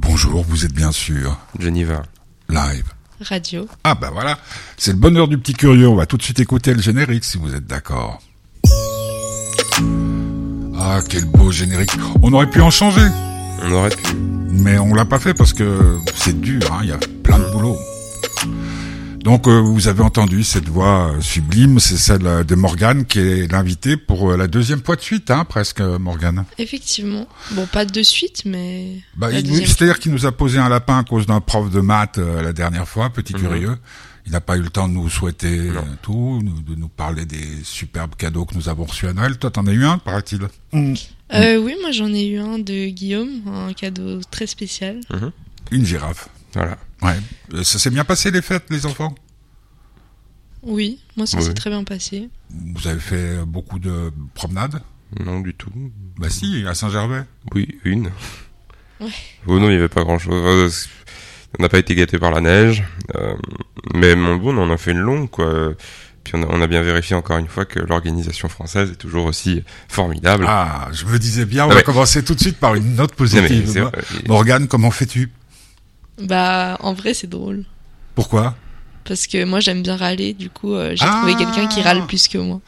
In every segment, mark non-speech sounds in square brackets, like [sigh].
Bonjour, vous êtes bien sûr Geneva. live. Radio. Ah bah voilà, c'est le bonheur du petit curieux. On va tout de suite écouter le générique si vous êtes d'accord. Ah, quel beau générique. On aurait pu en changer, On aurait pu. mais on l'a pas fait parce que c'est dur, hein, il y a plein de boulot. Donc euh, vous avez entendu cette voix euh, sublime, c'est celle euh, de Morgane qui est l'invitée pour euh, la deuxième fois de suite, hein, presque Morgane. Effectivement. Bon, pas de suite, mais. Bah, C'est-à-dire qu'il nous a posé un lapin à cause d'un prof de maths euh, la dernière fois, petit Mhm. curieux. Il n'a pas eu le temps de nous souhaiter Non. tout, de nous parler des superbes cadeaux que nous avons reçus à Noël. Toi, t'en as eu un, paraît-il? Euh, oui, moi j'en ai eu un de Guillaume, un cadeau très spécial. Une girafe. Voilà. Ouais. Euh, Ça s'est bien passé les fêtes, les enfants? Oui, moi ça Oui. s'est très bien passé. Vous avez fait euh, beaucoup de promenades? Non, du tout. Bah si, à Saint-Gervais. Oui, une. Ouais. Oh non, il n'y avait pas grand chose. On n'a pas été gâté par la neige. euh, mais mon bon, on en a fait une longue, quoi. Puis on a, on a bien vérifié encore une fois que l'organisation française est toujours aussi formidable. Ah, je me disais bien, on Ah va commencer tout de suite par une note Non, mais positive. euh, Morgane, comment fais-tu? Bah, en vrai, c'est drôle. Pourquoi? Parce que moi j'aime bien râler, du coup euh, j'ai Ah. trouvé quelqu'un qui râle plus que moi.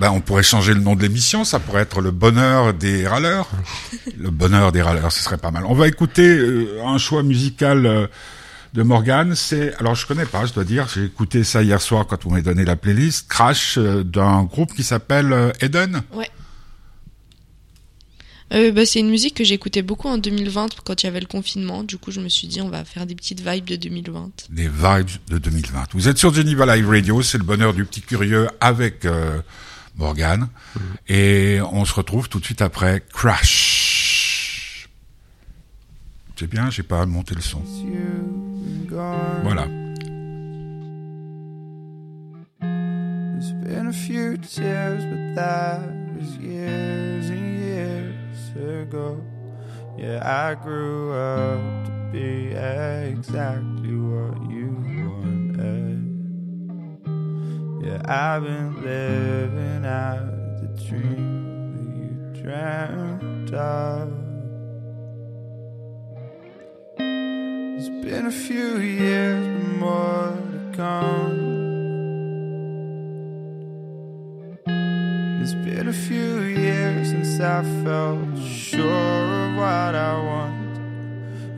Ben, on pourrait changer le nom de l'émission, ça pourrait être le bonheur des râleurs. [laughs] le bonheur des râleurs, ce serait pas mal. On va écouter euh, un choix musical euh, de Morgane. C'est, alors je connais pas, je dois dire, j'ai écouté ça hier soir quand vous m'avez donné la playlist. Crash d'un groupe qui s'appelle Eden. Euh, bah, c'est une musique que j'écoutais beaucoup en 2020 quand il y avait le confinement. Du coup, je me suis dit, on va faire des petites vibes de 2020. Les vibes de 2020. Vous êtes sur Geneva Live Radio, c'est le bonheur du petit curieux avec euh, Morgane. Et on se retrouve tout de suite après Crash. C'est bien, j'ai pas monté le son. Voilà. There's been a few tears, but that was years and years ago. Yeah, I grew up to be exactly what you wanted. Yeah, I've been living out the dream that you dreamt of. It's been a few years, but more to come. It's been a few years since I felt sure of what I want.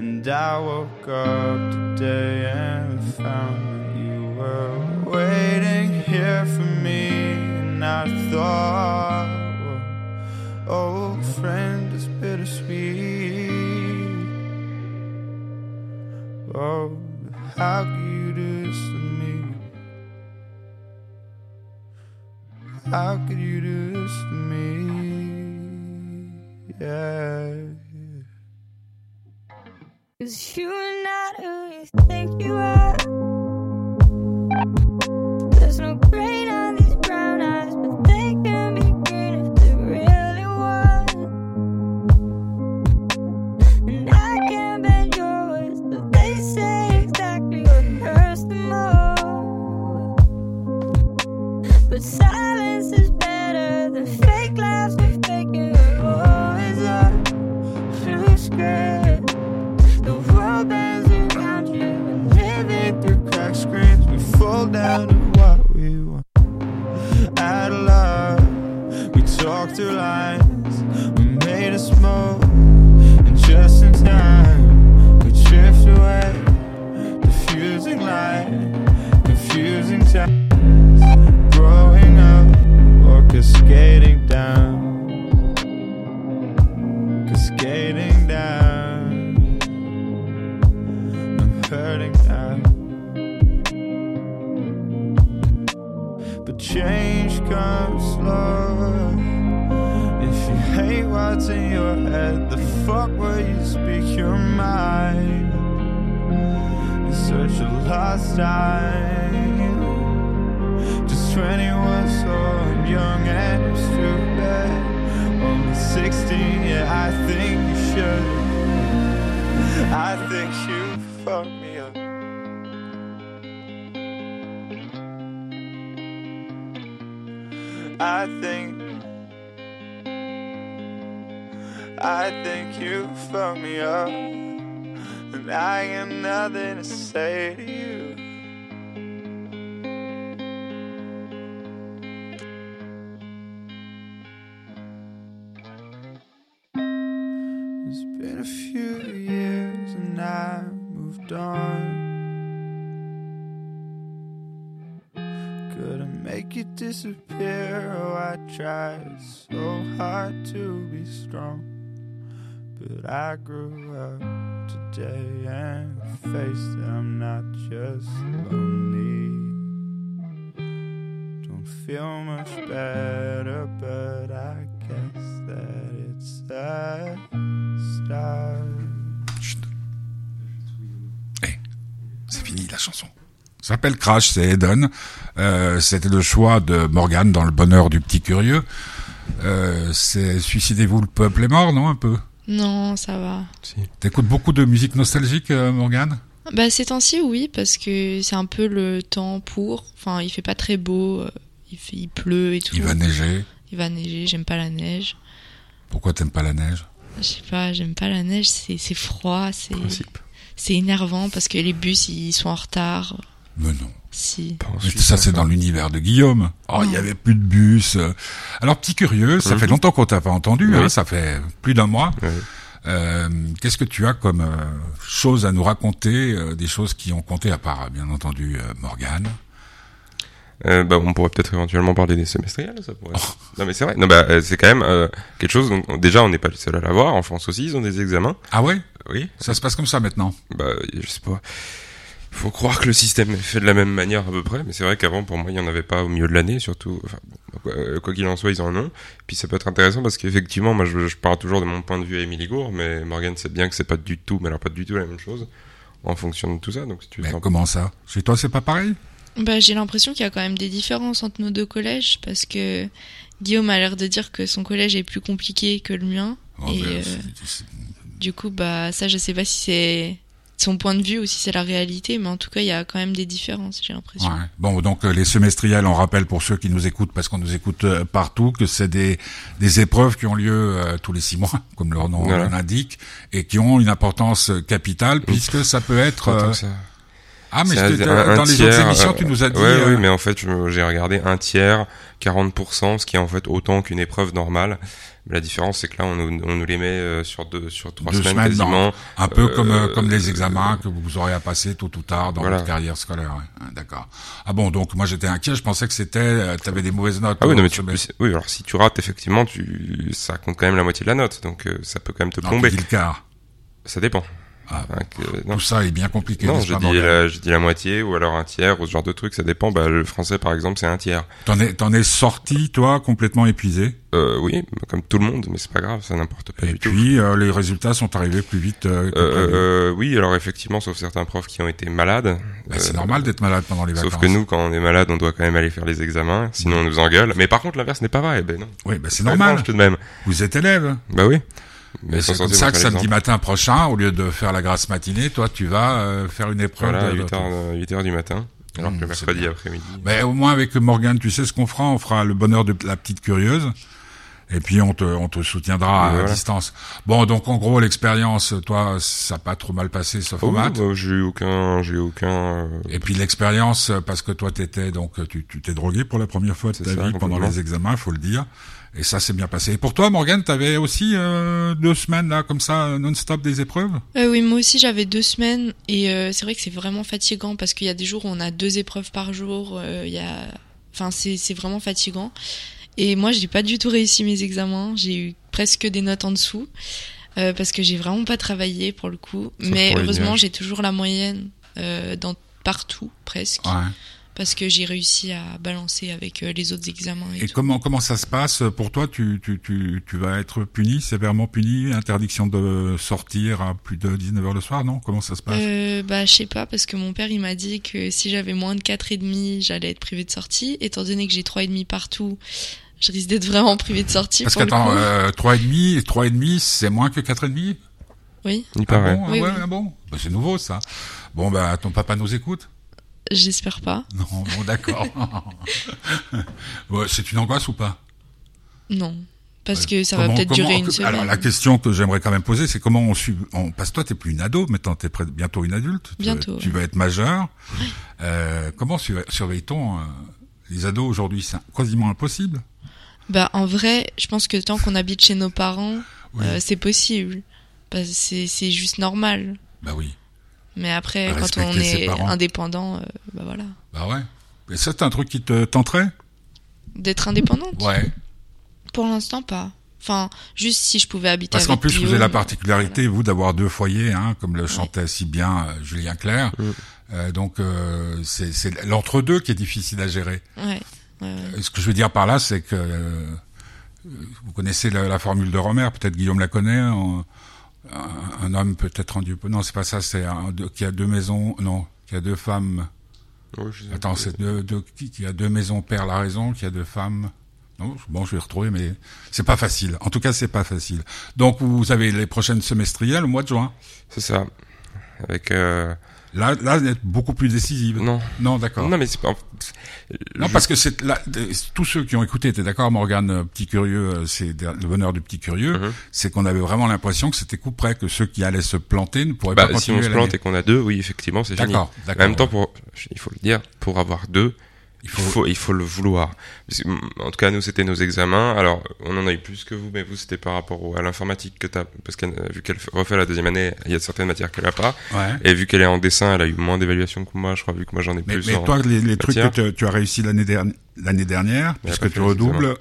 And I woke up today and found that you were waiting here for me. And I thought, well, friend, it's bittersweet. Oh, how you do How could you do this to me? Yeah. Cause you're not who you think you are. Nothing to say to you. It's been a few years and I moved on. Couldn't make it disappear. Oh, I tried so hard to be strong. But I grew up today and. I'm not just lonely. Don't feel much better, but I guess that it's a start. Chut. Eh, c'est fini la chanson. Ça s'appelle Crash, c'est Eden. Euh, C'était le choix de Morgan dans Le Bonheur du Petit Curieux. Euh, c'est Suicidez-vous, le peuple est mort, non un peu? Non, ça va. Si. T'écoutes beaucoup de musique nostalgique, euh, Morgan Bah ces temps-ci, oui, parce que c'est un peu le temps pour. Enfin, il fait pas très beau, euh, il, fait, il pleut et tout. Il va neiger. Il va neiger, j'aime pas la neige. Pourquoi t'aimes pas la neige? Je sais pas, j'aime pas la neige, c'est froid, c'est c'est énervant parce que les bus ils sont en retard. Mais non. Si. Mais ça, c'est enfin. dans l'univers de Guillaume. Oh, il y Oh. avait plus de bus. euh. Alors, petit curieux, ça Mhm. fait longtemps qu'on t'a pas entendu. Oui. Hein, ça fait plus d'un mois. Euh, Qu'est-ce que tu as comme euh, choses à nous raconter, euh, des choses qui ont compté à part, bien entendu, euh, Morgane? Euh, bah, on pourrait peut-être éventuellement parler des semestriels, ça pourrait. Non mais c'est vrai. Non bah euh, c'est quand même euh, quelque chose. Donc, déjà, on n'est pas les seuls à l'avoir. En France aussi, ils ont des examens. Ah ouais? Oui. Ça se passe comme ça maintenant? Bah je sais pas. Faut croire que le système est fait de la même manière à peu près, mais c'est vrai qu'avant pour moi il y en avait pas au milieu de l'année surtout. Enfin, bon, quoi euh, quoi qu'il en soit ils en ont. Puis ça peut être intéressant parce qu'effectivement moi je, je parle toujours de mon point de vue à Émilie Gour, mais Morgan sait bien que c'est pas du tout, mais alors pas du tout la même chose en fonction de tout ça. Donc si tu Mais comment ça? Chez toi, c'est pas pareil? Bah j'ai l'impression qu'il y a quand même des différences entre nos deux collèges parce que Guillaume a l'air de dire que son collège est plus compliqué que le mien. Oh, Et, ben, euh, Du coup, bah ça, je sais pas si c'est son point de vue ou si c'est la réalité, mais en tout cas, il y a quand même des différences, j'ai l'impression. Ouais. Bon, donc euh, les semestriels, on rappelle pour ceux qui nous écoutent, parce qu'on nous écoute euh, partout, que c'est des, des épreuves qui ont lieu euh, tous les six mois, [laughs] comme leur nom Voilà. l'indique, et qui ont une importance capitale, puisque ça peut être... Euh, ça. Ah, mais un- un dans les tiers, autres émissions, euh, tu nous as dit... Ouais, euh, oui, mais en fait, j'ai regardé un tiers, 40%, ce qui est en fait autant qu'une épreuve normale. La différence, c'est que là, on nous, on nous les met euh, sur deux, sur trois Deux semaines, semaines, quasiment. Un peu Euh, comme euh, comme les examens que vous aurez à passer tôt ou tard dans Voilà. votre carrière scolaire. ouais. Ah, D'accord. Ah bon, donc moi j'étais inquiet, je pensais que c'était... tu avais des mauvaises notes. Ah oui, non, mais tu, oui, alors si tu rates, effectivement, tu, ça compte quand même la moitié de la note, donc euh, ça peut quand même te Non, plomber. tu dis le quart. Ça dépend. Ah, que- non, Tout ça est bien compliqué. non dit, Morgane la, j'ai dit la moitié, ou alors un tiers, ou ce genre de truc, ça dépend. Bah, le français, par exemple, c'est un tiers. T'en es, t'en es sorti, toi, complètement épuisé? Euh, oui, comme tout le monde, mais c'est pas grave, ça n'importe pas Et du tout. puis, euh, les résultats sont arrivés plus vite euh, que Euh, euh, oui, alors effectivement, sauf certains profs qui ont été malades. Ben, c'est Euh, normal d'être malade pendant les vacances. Sauf que nous, quand on est malade, on doit quand même aller faire les examens, sinon on nous engueule. Mais par contre, l'inverse n'est pas vrai. Ben non. Oui, ben c'est normal. tout de même. Vous êtes élève. Bah oui. C'est comme ça que samedi matin prochain, au lieu de faire la grasse matinée, toi, tu vas euh, faire une épreuve. Voilà, à de- 8 heures, euh, 8 heures du matin. Alors Mmh, que mercredi après-midi. Mais au moins avec Morgane, tu sais ce qu'on fera On fera le bonheur de la petite curieuse. Et puis on te, on te soutiendra à distance. Bon, donc en gros l'expérience, toi, ça n'a pas trop mal passé, sauf Oh, au maths. bah, j'ai eu aucun, j'ai eu aucun. euh, Et puis l'expérience, parce que toi t'étais donc tu tu t'es drogué pour la première fois de ta ça, vie pendant les examens, faut le dire. Et ça s'est bien passé. Et pour toi, Morgane, t'avais aussi euh, deux semaines là comme ça non-stop des épreuves? Euh, oui, moi aussi j'avais deux semaines et euh, c'est vrai que c'est vraiment fatigant parce qu'il y a des jours où on a deux épreuves par jour. euh, Il y a, enfin c'est c'est vraiment fatigant. Et moi j'ai pas du tout réussi mes examens. J'ai eu presque des notes en dessous euh, parce que j'ai vraiment pas travaillé pour le coup. Sauf Mais heureusement j'ai toujours la moyenne euh, dans partout presque Ouais. Parce que j'ai réussi à balancer avec euh, les autres examens. Et comment comment ça se passe pour toi? Tu tu tu tu vas être puni sévèrement puni, interdiction de sortir à plus de 19 h le soir, non? Comment ça se passe? Euh, bah, je sais pas, parce que mon père, il m'a dit que si j'avais moins de 4 et demi, j'allais être privé de sortie. Étant donné que j'ai trois et demi partout, je risque d'être vraiment privé de sortie. Parce qu'attends, euh, trois et demi, trois et demi, c'est moins que quatre et demi? Oui, Il Ah paraît. bon, ah Oui, ouais, oui. ah bon? Bah, C'est nouveau ça. Bon bah ton papa nous écoute j'espère pas. Non, bon d'accord. [laughs] c'est une angoisse ou pas? Non, Parce que ça va peut-être durer une semaine. Alors la question que j'aimerais quand même poser, c'est comment on suit. On, parce que toi, t'es plus une ado, maintenant t'es près- bientôt une adulte. Bientôt, Tu, ouais. vas être majeur. Euh, comment su- surveille-t-on euh, les ados aujourd'hui? C'est quasiment impossible? Bah, en vrai, je pense que tant qu'on habite chez nos parents, Oui. euh, c'est possible. C'est, c'est juste normal. Bah oui. Mais après, quand on est indépendant, euh, bah voilà. Bah ouais. Et ça, c'est un truc qui te tenterait? D'être indépendante? Ouais. Pour l'instant, pas. Enfin, juste si je pouvais habiter Parce avec qu'en plus, vous avez la particularité, vous, d'avoir deux foyers, hein, comme le chantait si bien euh, Julien Clerc. Mm. Euh, donc, euh, c'est c'est l'entre-deux qui est difficile à gérer. Ouais. ouais, ouais. Euh, Ce que je veux dire par là, c'est que euh, vous connaissez la, la formule de Romer, peut-être Guillaume la connaît. en- un, un homme peut être rendu. Non, c'est pas ça. C'est un deux- qui a deux maisons. Non, qui a deux femmes. Attends, c'est deux, deux- qui, qui a deux maisons perd la raison. Qui a deux femmes. Non, bon, je vais retrouver, mais c'est pas facile. En tout cas, c'est pas facile. Donc, vous avez les prochaines semestrielles au mois de juin. C'est ça. Avec euh, Là, là, vous êtes beaucoup plus décisive. non, Non, d'accord. non mais c'est pas. Non, je- parce que c'est là, tous ceux qui ont écouté étaient d'accord, Morgane, euh, petit curieux, euh, c'est le bonheur du petit curieux, Mhm. c'est qu'on avait vraiment l'impression que c'était coup près, que ceux qui allaient se planter ne pourraient Bah, pas si on continuer se plante et qu'on a deux, oui, effectivement, c'est fini. D'accord, En d'accord. même temps, pour, il faut le dire, pour avoir deux, il il faut, faut, il faut le vouloir. En tout cas, nous, c'était nos examens. Alors, on en a eu plus que vous, mais vous, c'était par rapport à l'informatique que t'as, parce que vu qu'elle refait la deuxième année, il y a certaines matières qu'elle a pas. ouais. Et vu qu'elle est en dessin, elle a eu moins d'évaluations que moi, je crois, vu que moi j'en ai Mais, plus. mais en- toi, les, les trucs que tu, tu as réussi l'année dernière, l'année dernière, Mais puisque tu redoubles,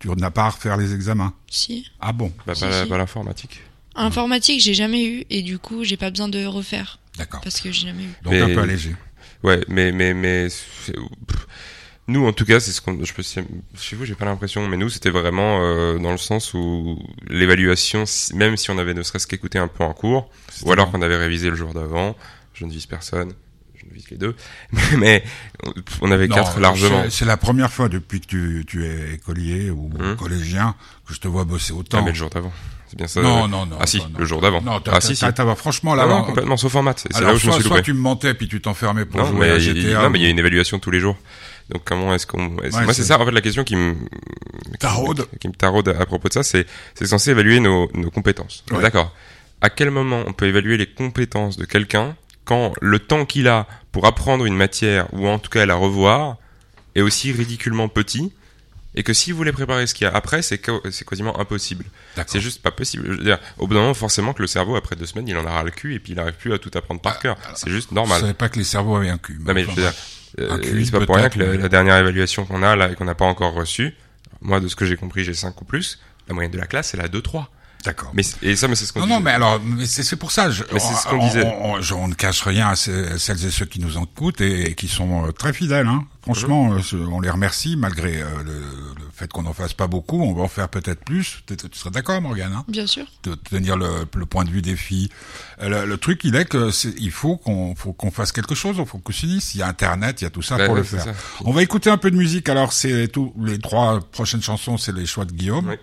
tu n'as pas à refaire les examens. Si. Ah bon, Bah, Si, pas, la- si. pas l'informatique. Informatique, j'ai jamais eu et du coup, j'ai pas besoin de refaire d'accord. parce que j'ai jamais eu. Donc Mais- un peu allégé. Ouais, mais mais mais nous en tout cas, c'est ce qu'on je peux chez vous, j'ai pas l'impression, mais nous c'était vraiment euh, dans le sens où l'évaluation même si on avait ne serait-ce qu'écouté un peu en cours ou alors qu'on avait révisé le jour d'avant, je ne vise personne, les deux, [laughs] mais, on avait Non, quatre largement. c'est- la première fois depuis que tu, tu es écolier ou Hum. collégien que je te vois bosser Ah, autant. mais le jour d'avant. C'est bien ça. non, non, non. Ah si, non, le jour d'avant. Non, ah si si. franchement là, Ah, non, on- complètement sauf en maths. C'est là où je me soit, suis soit loupé. tu me mentais puis tu t'enfermais pour Non, jouer mais GTA. a- non, mais il y a une évaluation tous les jours. Donc comment est-ce qu'on Ouais, Moi c'est- c'est ça en fait la question qui me Taraude. qui, qui me taraude à propos de ça, c'est c'est censé évaluer nos, nos compétences. Ouais. D'accord. À quel moment on peut évaluer les compétences de quelqu'un quand le temps qu'il a pour apprendre une matière ou en tout cas la revoir est aussi ridiculement petit et que si vous voulez préparer ce qu'il y a après, c'est quasiment impossible. C'est juste pas possible. Je veux dire, au bout d'un moment, forcément que le cerveau, après deux semaines, il en aura le cul et puis il arrive plus à tout apprendre par Ah, cœur. C'est juste Je normal. savais pas que les cerveaux avaient un cul. Non mais je veux dire, euh, c'est pas pour rien que la, mais- la dernière évaluation qu'on a là et qu'on n'a pas encore reçue, moi de ce que j'ai compris j'ai 5 ou plus, la moyenne de la classe c'est la 2-3. D'accord. Mais et ça mais c'est ce qu'on Non, non, disait. mais alors, mais c'est c'est pour ça. Je, Mais c'est ce qu'on on- disait. On, on- je- on ne cache rien à ce- celles et ceux qui nous écoutent et, et qui sont euh, très fidèles. Hein. Franchement, Mhm. euh, on les remercie malgré euh, le, le fait qu'on n'en fasse pas beaucoup. On va en faire peut-être plus. Tu tu serais d'accord, Morgane hein, Bien sûr. de tenir le, le point de vue des filles. Le, le truc, il est que c'est- il faut qu'on faut qu'on fasse quelque chose. Il faut qu'on s'unisse. Il y a Internet, il y a tout ça Ouais, pour ouais, le faire. ça. On va écouter un peu de musique. Alors, c'est tout. Les trois prochaines chansons, c'est les choix de Guillaume. Oui.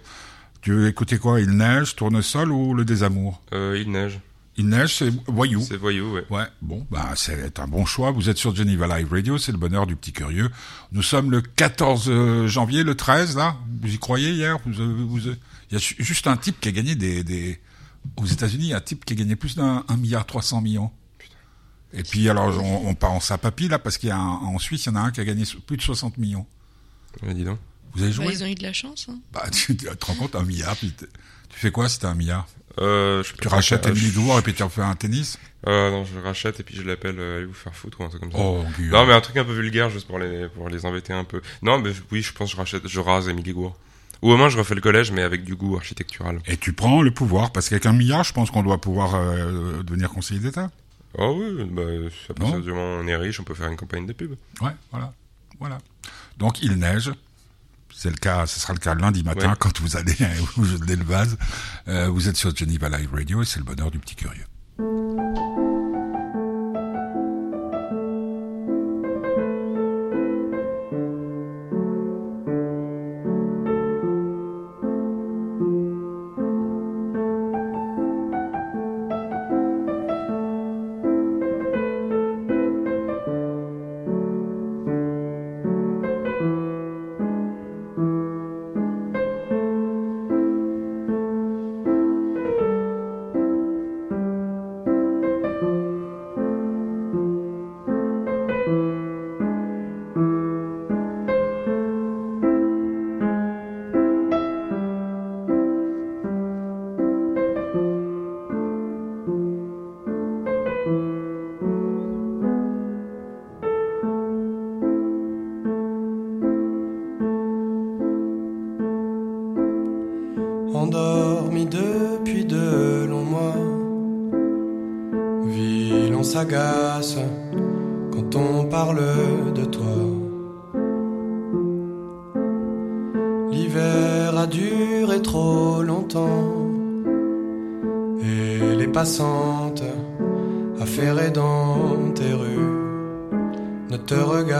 Tu veux écouter quoi? Il neige, Tournesol ou Le Désamour? Euh, il neige, Il neige, c'est Voyou. c'est voyou, ouais. Ouais, bon, bah, c'est un bon choix. Vous êtes sur Geneva Live Radio, c'est le bonheur du petit curieux. Nous sommes le 14 euh, janvier, le 13, là. Vous y croyez hier? Vous, avez- vous, avez- Il y a ju- juste un type qui a gagné des, des... aux États-Unis, un type qui a gagné plus d'un un milliard 300 millions. Et puis alors, on, on part en sapapie là, parce qu'il y a un- en Suisse, il y en a un qui a gagné plus de 60 millions. Ouais, dis donc. Vous avez Bah, joué ils ont eu de la chance. Hein. Bah, [laughs] tu te rends compte, un milliard. Puis tu fais quoi si t'as un milliard Euh, je Tu rachètes euh, Emily je- Douar et puis tu en fais un tennis Euh, non, je rachète et puis je l'appelle euh, allez vous faire foutre ou un truc comme ça. Oh. Non mais un truc un peu vulgaire juste pour les pour les embêter un peu. Non mais oui je pense que je rachète, je rase Émilie Gour. Ou au moins je refais le collège mais avec du goût architectural. Et tu prends le pouvoir, parce qu'avec un milliard, je pense qu'on doit pouvoir euh, devenir conseiller d'État. Oh oui, bah, à partir du moment où on est riche, on peut faire une campagne de pub. Ouais, voilà, voilà. Donc il neige. C'est le cas, ce sera le cas lundi matin Ouais. quand vous allez le vase. Euh, vous êtes sur Geneva Live Radio et c'est le bonheur du petit curieux. Passantes affairées dans tes rues ne te regardent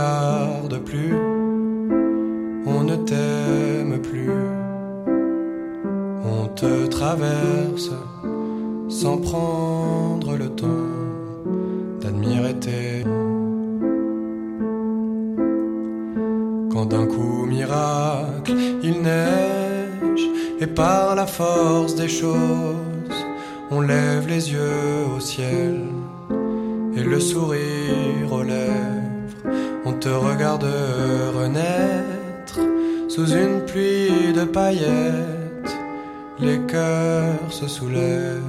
regarde renaître sous une pluie de paillettes les cœurs se soulèvent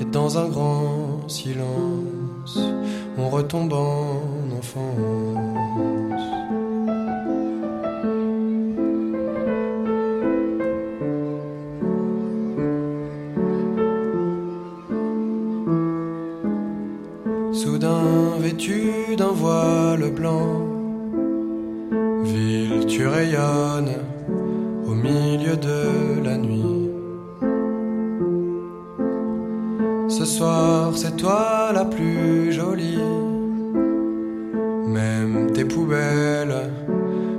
et dans un grand silence on retombe en enfance. Soudain vêtu d'un voile blanc, ville tu rayonnes au milieu de la nuit. Ce soir c'est toi la plus jolie, même tes poubelles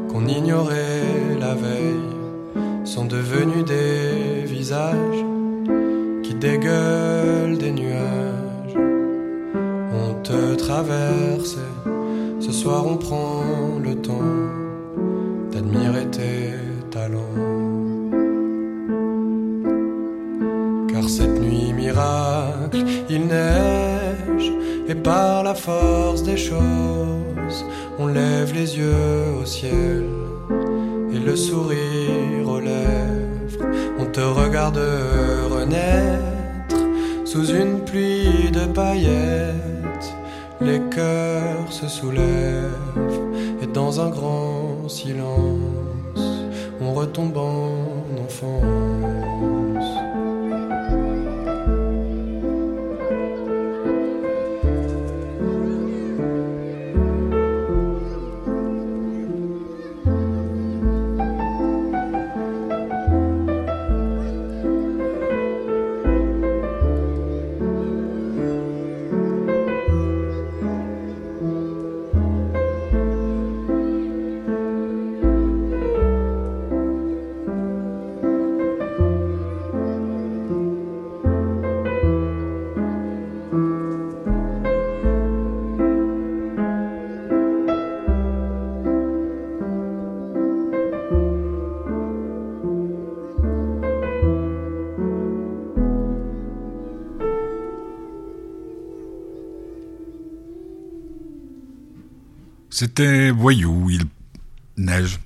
qu'on ignorait la veille sont devenues des visages qui dégueulent des nuages. On te traverse, ce soir on prend le d'admirer tes talents. Car cette nuit miracle, il neige, et par la force des choses, on lève les yeux au ciel, et le sourire aux lèvres, on te regarde renaître sous une pluie de paillettes, les cœurs se soulèvent, dans un grand silence, on retombe en enfance. C'était Voyou, il neige.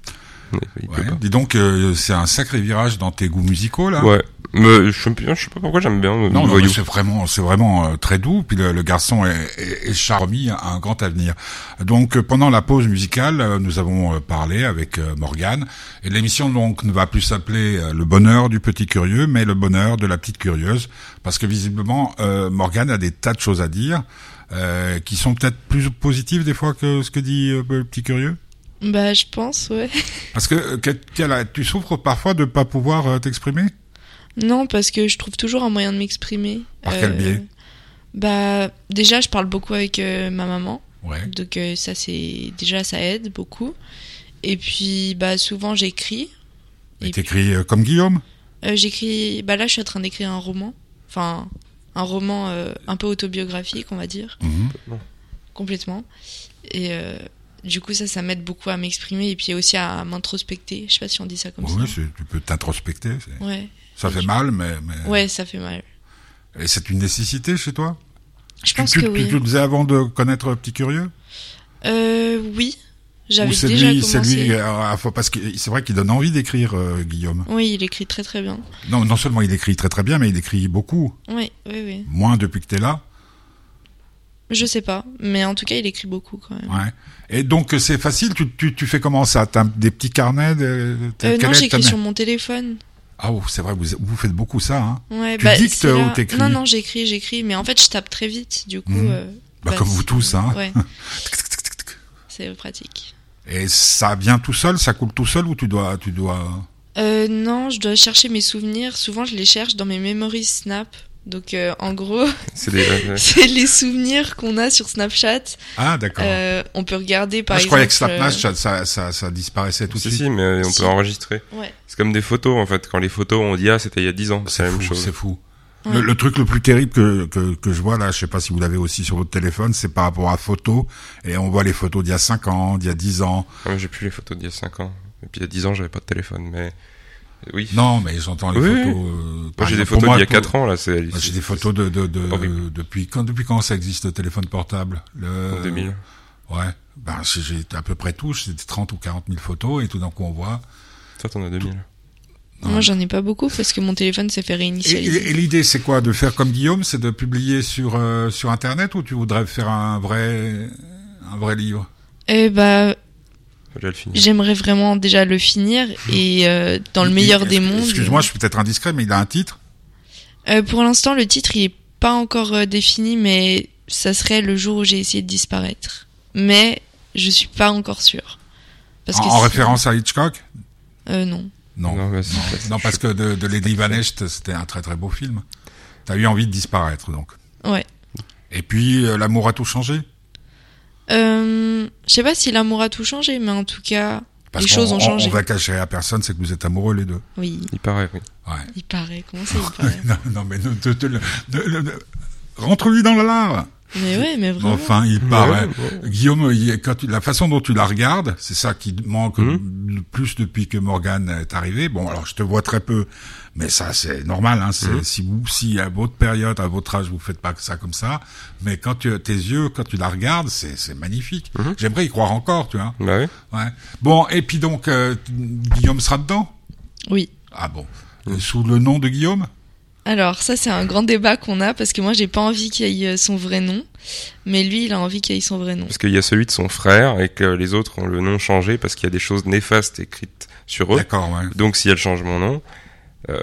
Il Ouais. Dis donc, euh, c'est un sacré virage dans tes goûts musicaux là. Ouais. Mais je je sais pas pourquoi j'aime bien euh, Non, non, c'est vraiment, c'est vraiment euh, très doux. Puis le, le garçon est, est, est charmé, a un grand avenir. Donc euh, pendant la pause musicale, nous avons parlé avec Morgane. Et l'émission donc ne va plus s'appeler le bonheur du petit curieux, mais le bonheur de la petite curieuse, parce que visiblement Morgane a des tas de choses à dire euh, qui sont peut-être plus positives des fois que ce que dit euh, le petit curieux. Bah, je pense, ouais. Parce que euh, que- tu souffres parfois de pas pouvoir t'exprimer? Non, parce que je trouve toujours un moyen de m'exprimer. Par quel biais? Bah, déjà, je parle beaucoup avec ma maman. Ouais. Donc, ça, c'est. Déjà, ça aide beaucoup. Et puis, bah, souvent, j'écris. Et t'écris euh, comme Guillaume? J'écris. Bah, là, je suis en train d'écrire un roman. Enfin, un roman euh, un peu autobiographique, on va dire. Mhm. Complètement. Et euh, du coup, ça, ça m'aide beaucoup à m'exprimer et puis aussi à m'introspecter. Je sais pas si on dit ça comme Oui, ça. c'est- tu peux t'introspecter. Ouais. Ça fait mal, mais, mais... Ouais, ça fait mal. Et c'est une nécessité chez toi? Je pense tu, que tu, oui. tu le faisais avant de connaître Petit Curieux? Euh, oui. J'avais déjà lui, c'est lui, euh, à parce que c'est vrai qu'il donne envie d'écrire, euh, Guillaume. Oui, il écrit très très bien. Non, non seulement il écrit très très bien, mais il écrit beaucoup. Oui, oui, oui. Moins depuis que t'es là. Je sais pas, mais en tout cas, il écrit beaucoup quand même. Ouais. Et donc euh, c'est facile. Tu, tu, tu fais comment ça? T'as des petits carnets de, Euh, non, j'écris sur mon téléphone. Ah, oh, c'est vrai, vous, vous faites beaucoup ça. Hein. Ouais, Tu bah, dictes ou t'écris? Non, non, j'écris, j'écris, mais en fait, je tape très vite. Du coup, euh, Bah, Bah, comme vous tous, hein. Ouais. [laughs] C'est pratique. Et ça vient tout seul, ça coule tout seul ou tu dois, tu dois. Euh, non, je dois chercher mes souvenirs. Souvent, je les cherche dans mes memories Snap. Donc, euh, en gros, [laughs] C'est ouais. [laughs] les souvenirs qu'on a sur Snapchat. Ah, d'accord. Euh, on peut regarder par Ah, je exemple. croyais que Snapchat, euh, ça, ça, ça disparaissait tout de Si, suite. si, mais on Si. peut enregistrer. Ouais. C'est comme des photos, en fait. Quand les photos, on dit, ah, c'était il y a 10 ans. C'est la même chose. c'est fou. Le, le truc le plus terrible que, que, que je vois là, je sais pas si vous l'avez aussi sur votre téléphone, c'est par rapport à photos. Et on voit les photos d'il y a 5 ans, d'il y a 10 ans. Ah, j'ai plus les photos d'il y a 5 ans. Et puis il y a 10 ans, j'avais pas de téléphone, mais. Oui. Non, mais j'entends les Oui, photos. euh, Moi, j'ai des photos d'il y a pour- 4 ans, là. C'est Moi, J'ai des photos de, de, de depuis quand depuis quand ça existe le téléphone portable? Le, En 2000. Ouais. Ben j'ai à peu près tout, j'ai 30 ou 40 000 photos et tout d'un coup on voit. Toi, t'en as 2000. Moi, j'en ai pas beaucoup parce que mon téléphone s'est fait réinitialiser. et- et l'idée c'est quoi de faire comme Guillaume, c'est de publier sur euh, sur internet ou tu voudrais faire un vrai un vrai livre? Eh bah, j'aimerais vraiment déjà le finir et euh, dans le meilleur Et- des mondes. Excuse-moi, je suis peut-être indiscret, mais il a un titre? Euh, pour l'instant, le titre il est pas encore euh, défini, mais ça serait le jour où j'ai essayé de disparaître. Mais je suis pas encore sûre. Parce en que en référence à Hitchcock? Euh, non. Non. Non, c'est- parce que de, de Lady Vanished, c'était un très très beau film. T'as eu envie de disparaître donc. Ouais. Et puis euh, l'amour a tout changé. Euh, je sais pas si l'amour a tout changé, mais en tout cas, Parce les qu'on- choses ont on- changé. On va cacher à personne, c'est que vous êtes amoureux les deux. Oui, Il paraît, oui. Ouais. il paraît. Comment ça, il [laughs] paraît non, non, mais ne, te- te- ne- ne- ne- rentre-lui dans la lave. Mais ouais, mais vraiment. Enfin, il paraît. Ouais, Guillaume, il- quand tu- la façon dont tu la regardes, c'est ça qui manque Mhm. le plus depuis que Morgane est arrivé. Bon, alors je te vois très peu, mais ça c'est normal. Hein, c'est Mhm. si vous, si à votre période, à votre âge, vous faites pas ça comme ça, mais quand tu tes yeux, quand tu la regardes, c'est c'est magnifique. Mhm. J'aimerais y croire encore, tu vois. Bah oui. Ouais. Bon, et puis donc euh, Guillaume sera dedans? Oui. Ah bon. Euh, Sous le nom de Guillaume? Alors ça c'est un grand débat qu'on a parce que moi j'ai pas envie qu'il y ait euh, son vrai nom, mais lui il a envie qu'il y ait son vrai nom. Parce qu'il y a celui de son frère et que les autres ont le nom changé parce qu'il y a des choses néfastes écrites sur eux. D'accord, ouais. Donc si elle change mon nom, euh,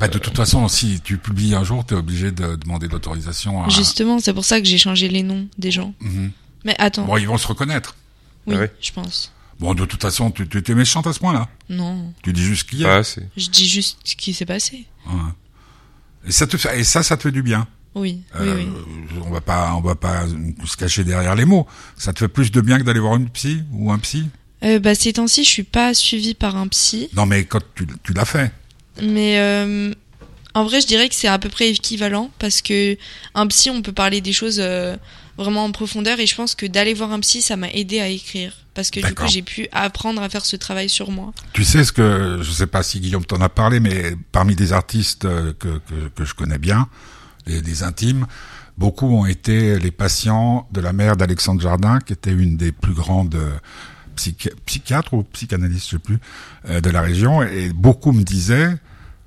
Bah, de toute façon, si tu publies un jour, tu es obligé de demander l'autorisation à... Justement, c'est pour ça que j'ai changé les noms des gens. Mhm. Mais attends, Bon, ils vont se reconnaître. oui, Ah je pense. Bon, de toute façon, tu, tu es méchante à ce point-là. Non, Tu dis juste qui est. ah, c'est je dis juste ce qui s'est passé. Ouais. Et ça te fait, et ça, ça te fait du bien. Oui, Euh, oui, oui. On va pas, on va pas se cacher derrière les mots. Ça te fait plus de bien que d'aller voir une psy ou un psy? Euh, bah ces temps-ci, je suis pas suivie par un psy, Non, mais quand tu, tu l'as fait. mais euh, en vrai, je dirais que c'est à peu près équivalent parce que un psy, on peut parler des choses vraiment en profondeur et je pense que d'aller voir un psy, ça m'a aidé à écrire. Parce que du coup, j'ai pu apprendre à faire ce travail sur moi. Tu sais ce que, je sais pas si Guillaume t'en a parlé, mais parmi des artistes euh, que, que, que je connais bien, des, des intimes, beaucoup ont été les patients de la mère d'Alexandre Jardin, qui était une des plus grandes euh, psychi- psychiatres ou psychanalystes, je sais plus, euh, de la région, et beaucoup me disaient,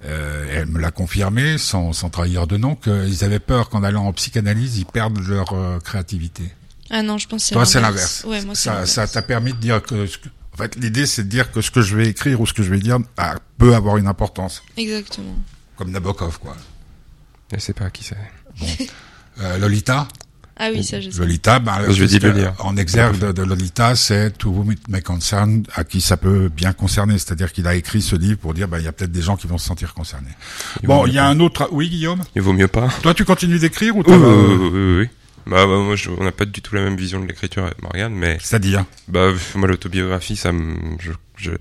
euh, elle me l'a confirmé, sans, sans trahir de nom, qu'ils avaient peur qu'en allant en psychanalyse, ils perdent leur euh, créativité. Ah non, je pense que c'est Toi, c'est l'inverse. Ouais, moi c'est ça, l'inverse. ça t'a permis de dire que, ce que- en fait, l'idée, c'est de dire que ce que je vais écrire ou ce que je vais dire bah, peut avoir une importance, Exactement. comme Nabokov, quoi. je sais pas qui c'est. Euh, Lolita, Ah oui, ça je sais. Lolita, bah, Je vais dire que- le lire. En exergue de, de Lolita, c'est To Whom It May Concern, à qui ça peut bien concerner. C'est-à-dire qu'il a écrit ce livre pour dire, bah, il y a peut-être des gens qui vont se sentir concernés. Il Bon, il y a un autre, oui, Guillaume? Il vaut mieux pas. Toi, tu continues d'écrire ou oui, oui, oui, oui. Bah, bah, moi, je- on n'a pas du tout la même vision de l'écriture avec Morgane, mais C'est-à-dire, bah, moi, l'autobiographie, ça me, je, je, euh,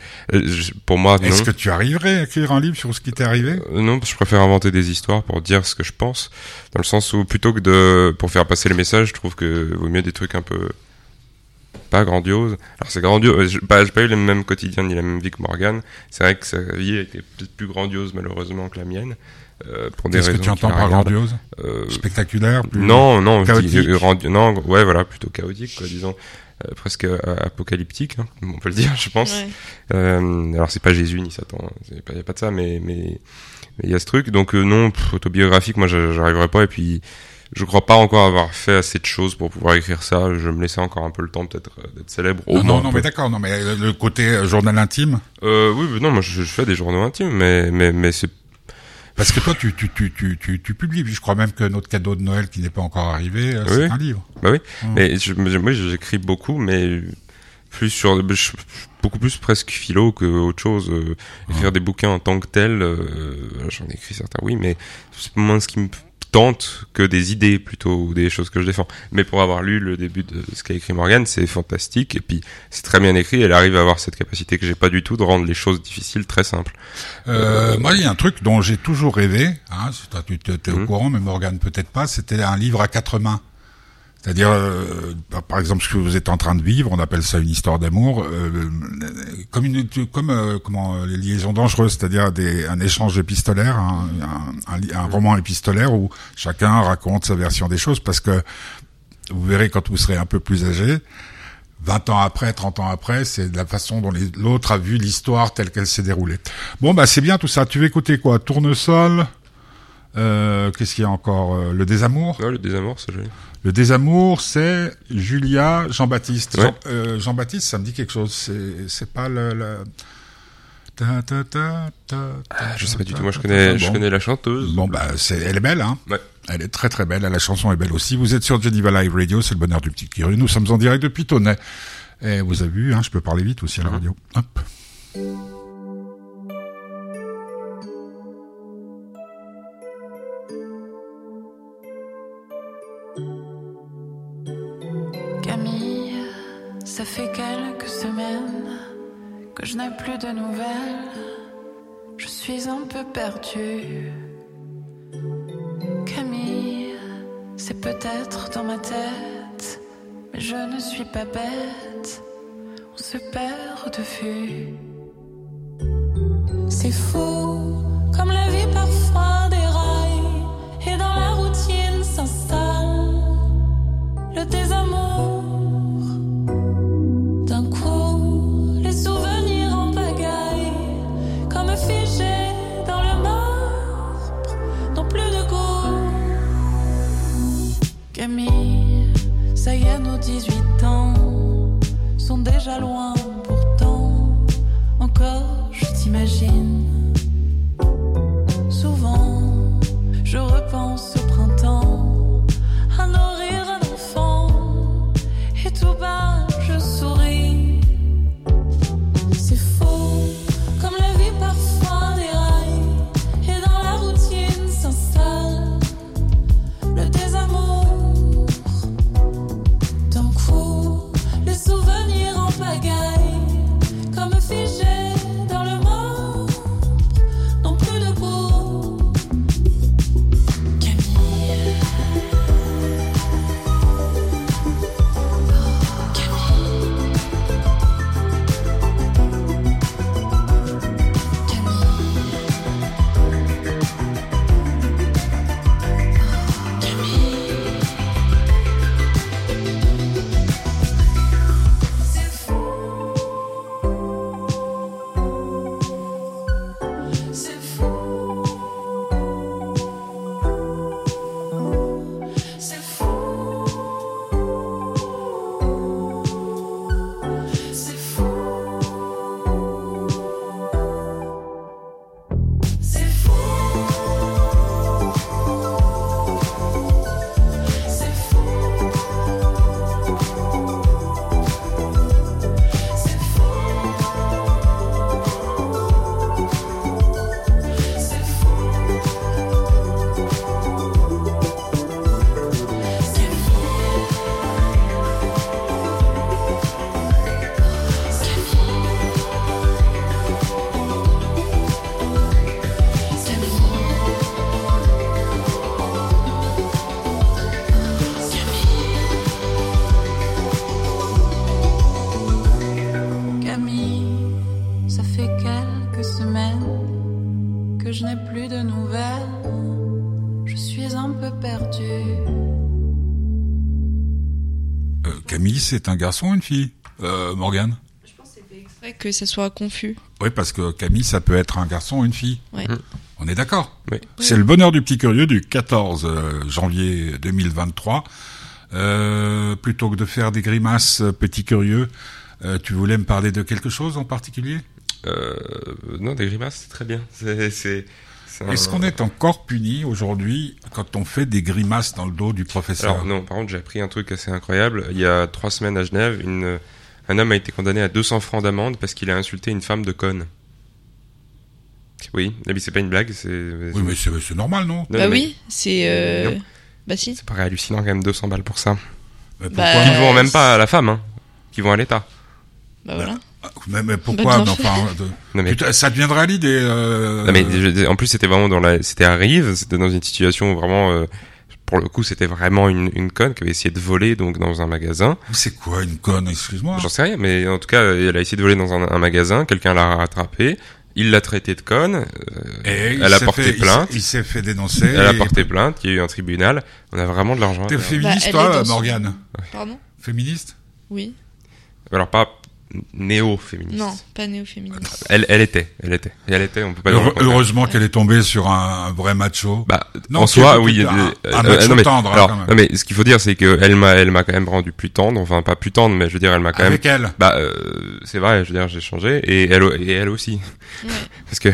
je- pour moi, est-ce que tu arriverais à écrire un livre sur ce qui t'est arrivé? Euh, non, je préfère inventer des histoires pour dire ce que je pense, dans le sens où plutôt que de pour faire passer le message, je trouve que vaut mieux des trucs un peu pas grandioses. Alors c'est grandiose, j'ai pas, pas eu le même quotidien ni la même vie que Morgan. C'est vrai que sa vie a été peut-être plus grandiose malheureusement que la mienne euh, pour des Qu'est-ce que raisons tu entends par grandiose? Euh, Spectaculaire? plus- non, non, dis, chaotique. euh, non, ouais, voilà, plutôt chaotique, quoi, disons, euh, presque euh, apocalyptique, hein, on peut le dire, je pense. Ouais. Euh, alors c'est pas Jésus ni Satan, hein, c'est pas, y a pas de ça, mais mais il y a ce truc. Donc euh, non, pff, autobiographique, moi j'a- j'arriverai pas. Et puis je crois pas encore avoir fait assez de choses pour pouvoir écrire ça. Je me laissais encore un peu le temps peut-être euh, d'être célèbre. Non, non, mais d'accord, non, mais le le côté euh, journal intime, Euh, oui, mais non, moi je, je fais des journaux intimes, mais mais mais c'est Parce que toi, tu, tu, tu, tu, tu, tu publies. Je crois même que notre cadeau de Noël qui n'est pas encore arrivé, euh, c'est Oui. un livre. Bah oui, Mm. mais je, moi j'écris beaucoup, mais plus sur je- beaucoup plus presque philo que autre chose. euh, écrire des bouquins en tant que tel, euh, j'en ai écrit certains, oui, mais c'est moins ce qui me tente que des idées plutôt ou des choses que je défends. Mais pour avoir lu le début de ce qu'a écrit Morgane, c'est fantastique et puis c'est très bien écrit. Elle arrive à avoir cette capacité que j'ai pas du tout de rendre les choses difficiles très simples. Euh, moi, il y a un truc dont j'ai toujours rêvé. Hein, tu es au Mhm. courant, mais Morgane peut-être pas. C'était un livre à quatre mains. C'est-à-dire, euh, par- exemple, ce que vous êtes en train de vivre, on appelle ça une histoire d'amour, euh, comme une, comme euh, comment euh, les liaisons dangereuses, c'est-à-dire un échange épistolaire, un, un, un un roman épistolaire où chacun raconte sa version des choses, parce que vous verrez quand vous serez un peu plus âgé, 20 ans après, 30 ans après, c'est la façon dont l'autre a vu l'histoire telle qu'elle s'est déroulée. Bon, bah c'est bien tout ça. Tu veux écouter quoi? Tournesol? Qu'est-ce qu'il y a encore Euh, Le désamour? Ouais, le désamour, c'est joli. Le désamour, c'est Julia Jean-Baptiste. Ouais. Jean- euh, Jean-Baptiste, ça me dit quelque chose. C'est, pas le... le... Ta, ta, ta, ta, Ah, je sais pas du tout. Moi, je connais, je connais la chanteuse. Bon, bah, c'est, elle est belle, hein. Ouais. Elle est très très belle. La chanson est belle aussi. Vous êtes sur Geneva Live Radio, c'est le bonheur du petit curieux. Nous sommes en direct depuis Tonnet. Et vous avez vu, hein, je peux parler vite aussi à la Mhm. radio. Hop. Ça fait quelques semaines que je n'ai plus de nouvelles. Je suis un peu perdue. Camille, c'est peut-être dans ma tête, mais je ne suis pas bête. On se perd de vue. C'est fou, c'est un garçon ou une fille euh, Morgane? Exprès que ça soit confus. Oui, parce que Camille, ça peut être un garçon ou une fille. Ouais. Mhm. On est d'accord Oui. C'est le bonheur du petit curieux du 14 euh, janvier 2023. Euh, plutôt que de faire des grimaces, euh, petit curieux, euh, tu voulais me parler de quelque chose en particulier? Euh, non, des grimaces, c'est très bien. C'est, c'est, C'est Est-ce qu'on est encore puni aujourd'hui quand on fait des grimaces dans le dos du professeur Alors non, par contre, j'ai appris un truc assez incroyable. Il y a trois semaines à Genève, une, un homme a été condamné à 200 francs d'amende parce qu'il a insulté une femme de conne. Oui, mais c'est pas une blague, c'est. Oui, mais c'est c'est normal, non? Non, bah mais oui, c'est. Euh... Bah si. C'est pareil hallucinant quand même, 200 balles pour ça. Mais Bah, pourquoi? Qui ne vont même pas à la femme, hein. Qui vont à l'État. Bah voilà. Mais, mais pourquoi Bah, mais enfin, de- Non mais. Putain, Ça deviendrait l'idée. Euh... Non mais je- en plus c'était vraiment dans la, c'était à Rive, c'était dans une situation où vraiment, euh, pour le coup c'était vraiment une, une conne qui avait essayé de voler donc dans un magasin. C'est quoi une conne Excuse-moi. J'en sais rien, mais en tout cas elle a essayé de voler dans un, un magasin, quelqu'un l'a rattrapé, il l'a traité de conne, euh, elle a porté fait- plainte. Il s'est fait dénoncer. elle a porté plainte, il y a eu un tribunal, on a vraiment de l'argent. à T'es féministe, Bah, est toi, Morgane Pardon Féministe Oui. Alors pas néo-féministe. Non, pas néo-féministe. Elle, elle était, elle était, elle était, on peut pas Heure-. Heureusement qu'elle est tombée sur un, un vrai macho. Bah, Non, en c'est soi, oui. a un- un euh, macho non, mais, tendre, hein, alors, quand même. non, mais ce qu'il faut dire, c'est que elle m'a, elle m'a quand même rendu plus tendre. Enfin, pas plus tendre, mais je veux dire, elle m'a quand même. Avec elle. Bah, euh, c'est vrai. Je veux dire, j'ai changé et elle, et elle aussi. Ouais. [laughs] Parce que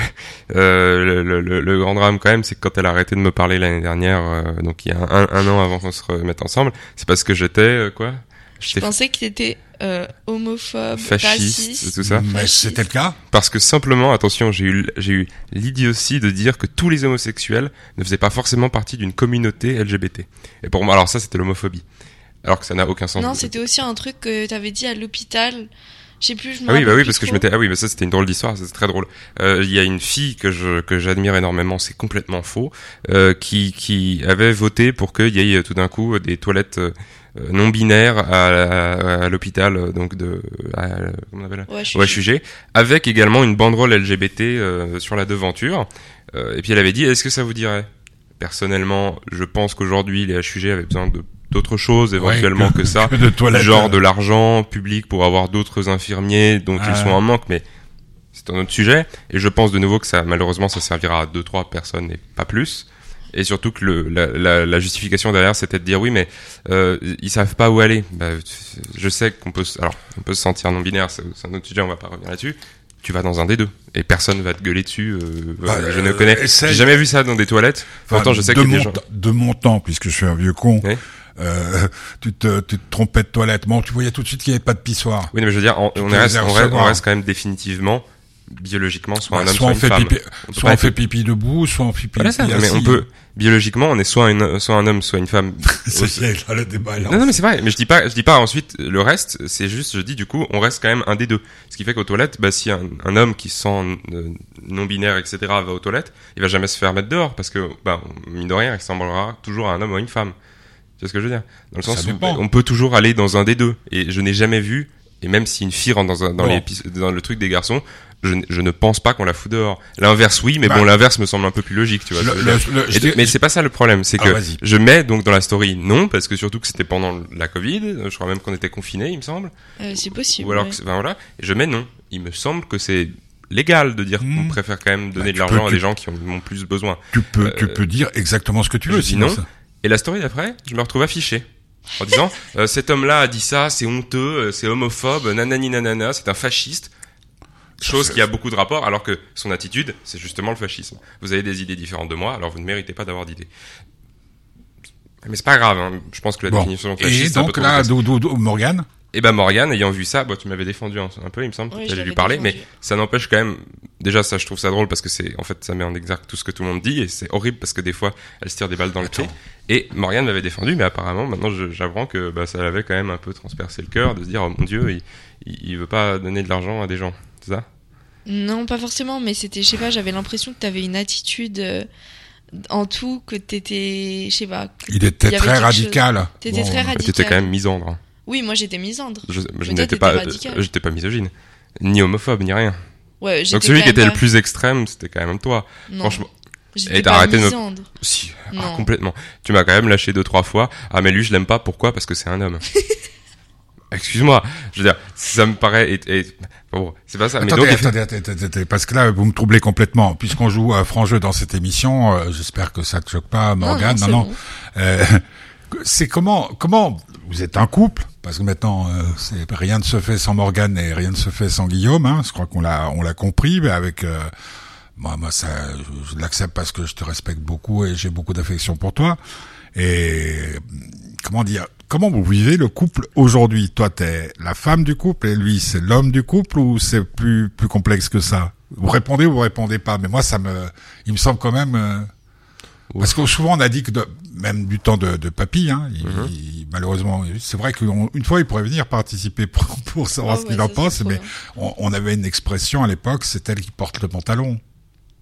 euh, le, le, le- le grand drame quand même, c'est que quand elle a arrêté de me parler l'année dernière, euh, donc il y a un, un an avant qu'on se remette ensemble, c'est parce que j'étais euh, quoi? Je pensais que t'étais euh, homophobe, fasciste, raciste. tout ça. Mais c'était le cas. Parce que simplement, attention, j'ai eu, j'ai eu l'idiotie de dire que tous les homosexuels ne faisaient pas forcément partie d'une communauté LGBT. Et pour moi, alors ça, c'était l'homophobie. Alors que ça n'a aucun sens. Non, c'était aussi un truc que t'avais dit à l'hôpital. Je sais plus, je me Ah oui, bah oui, parce que je m'étais, ah oui, mais ça c'était une drôle d'histoire, c'est très drôle. Euh, Il y a une fille que je que j'admire énormément, c'est complètement faux, euh, qui qui avait voté pour qu'il y ait euh, tout d'un coup des toilettes euh, non binaires à, à, à l'hôpital, euh, donc de, à, comment on appelle au HUG, avec également une banderole LGBT euh, sur la devanture. Euh, et puis elle avait dit, est-ce que ça vous dirait? Personnellement, je pense qu'aujourd'hui les HUG avaient besoin de d'autres choses éventuellement Ouais, que ça. [laughs] que de genre de l'argent public pour avoir d'autres infirmiers dont Ah. ils sont en manque, mais c'est un autre sujet. Et je pense de nouveau que ça, malheureusement, ça servira à deux, trois personnes et pas plus. Et surtout que le, la, la, la justification derrière, c'était de dire oui, mais euh, ils savent pas où aller. Bah, je sais qu'on peut, se- alors on peut se sentir non binaire, c'est un autre sujet, on va pas revenir là-dessus. Tu vas dans un des deux et personne va te gueuler dessus. euh, Bah, je ne euh, connais, essaye. j'ai jamais vu ça dans des toilettes. Enfin, Pourtant, je sais de que mon, gens. temps- de mon temps, puisque je suis un vieux con, Oui. euh, [laughs] tu, te, tu te trompais de toilette. Bon, tu voyais tout de suite qu'il n'y avait pas de pissoire. Oui, mais je veux dire, on, reste, on, reste, on reste quand même définitivement biologiquement soit un Bah, homme, soit on une fait femme. pipi, On soit on être- fait pipi debout, soit on fait pipi Voilà ça, mais on peut biologiquement on est soit une soit un homme soit une femme. [laughs] Ça y est, là, le débat non non mais c'est vrai, mais je dis pas je dis pas ensuite le reste, c'est juste je dis du coup on reste quand même un des deux. Ce qui fait qu'aux toilettes, bah si un, un homme qui se sent euh, non binaire etc va aux toilettes, il va jamais se faire mettre dehors parce que bah mine de rien il ressemblera toujours à un homme ou à une femme. Tu vois ce que je veux dire? Dans le Ça sens où dépend. on peut toujours aller dans un des deux et je n'ai jamais vu et même si une fille rentre dans un, dans, Bon. les dans le truc des garçons, je, ne pense pas qu'on la fout dehors. L'inverse oui, mais Bah. bon l'inverse me semble un peu plus logique, tu vois. Le- dire. le- de- mais c'est pas ça le problème, c'est Ah, que je mets donc dans la story non parce que surtout que c'était pendant la Covid, je crois même qu'on était confinés, il me semble. Euh, c'est possible. Ou alors ouais. que c'est- enfin, voilà, et je mets non. Il me semble que c'est légal de dire Hmm. qu'on préfère quand même donner Bah, de tu l'argent à des gens qui en ont plus besoin. Tu peux, tu Euh, peux dire exactement ce que tu veux. sinon ça- Et la story d'après, je me retrouve affiché. En disant, [laughs] euh, cet homme-là a dit ça, c'est honteux, c'est homophobe, nanani nanana, c'est un fasciste. Chose qui a beaucoup de rapport, alors que son attitude, c'est justement le fascisme. Vous avez des idées différentes de moi, alors vous ne méritez pas d'avoir d'idées. Mais c'est pas grave, hein. je pense que la Bon. définition de Et fasciste, peu donc là, Morgane, Et ben Morgane, ayant vu ça, bah, tu m'avais défendu un, un peu, il me semble, Ouais, tu je allais lui parler, défendu. mais ça n'empêche quand même, déjà ça je trouve ça drôle parce que c'est, en fait ça met en exergue tout ce que tout le monde dit, et c'est horrible parce que des fois elle se tire des balles dans le pied. Et Morgane m'avait défendu, mais apparemment maintenant je- j'apprends que bah, ça l'avait quand même un peu transpercé le cœur de se dire, oh mon dieu, il, il, il veut pas donner de l'argent à des gens, c'est ça Non, pas forcément, mais c'était, je sais pas, j'avais l'impression que t'avais une attitude euh, en tout, que t'étais, je sais pas, il était très radical. t'étais Bon, très radical. T'étais quand même misandre. Oui, moi j'étais misandre. Je, n'étais pas, radical. euh, j'étais pas misogyne, ni homophobe, ni rien. Ouais, j'étais Donc celui qui était le plus extrême, c'était quand même toi. non, Franchement, j'étais Et t'as arrêté de me- misandre. Si, ah, complètement. Tu m'as quand même lâché deux trois fois. Ah mais lui je l'aime pas. Pourquoi? Parce que c'est un homme. [laughs] Excuse-moi. Je veux dire, ça me paraît. Et, et- bon, c'est pas ça. Mais Attendez, donc, attendez, attendez, attendez, attendez, parce que là, vous me troublez complètement. Puisqu'on joue à franc jeu dans cette émission, euh, j'espère que ça te choque pas, Morgane. Non, non. bon. Euh, [laughs] c'est comment, comment vous êtes un couple Parce que maintenant, euh, c'est rien ne se fait sans Morgane et rien ne se fait sans Guillaume. Hein, je crois qu'on l'a, on l'a compris, mais avec euh, Moi, moi, ça, je, je l'accepte parce que je te respecte beaucoup et j'ai beaucoup d'affection pour toi. Et comment dire Comment vous vivez le couple aujourd'hui? Toi, t'es la femme du couple et lui, c'est l'homme du couple ou c'est plus plus complexe que ça? Vous répondez ou vous répondez pas? Mais moi, ça me, il me semble quand même. euh, parce que souvent on a dit que de- même du temps de, de papy, hein, il- Mhm. il- malheureusement, c'est vrai qu'une fois il pourrait venir participer pour, pour savoir Oh, ce qu'il ouais, en pense, mais on, on avait une expression à l'époque, c'est elle qui porte le pantalon.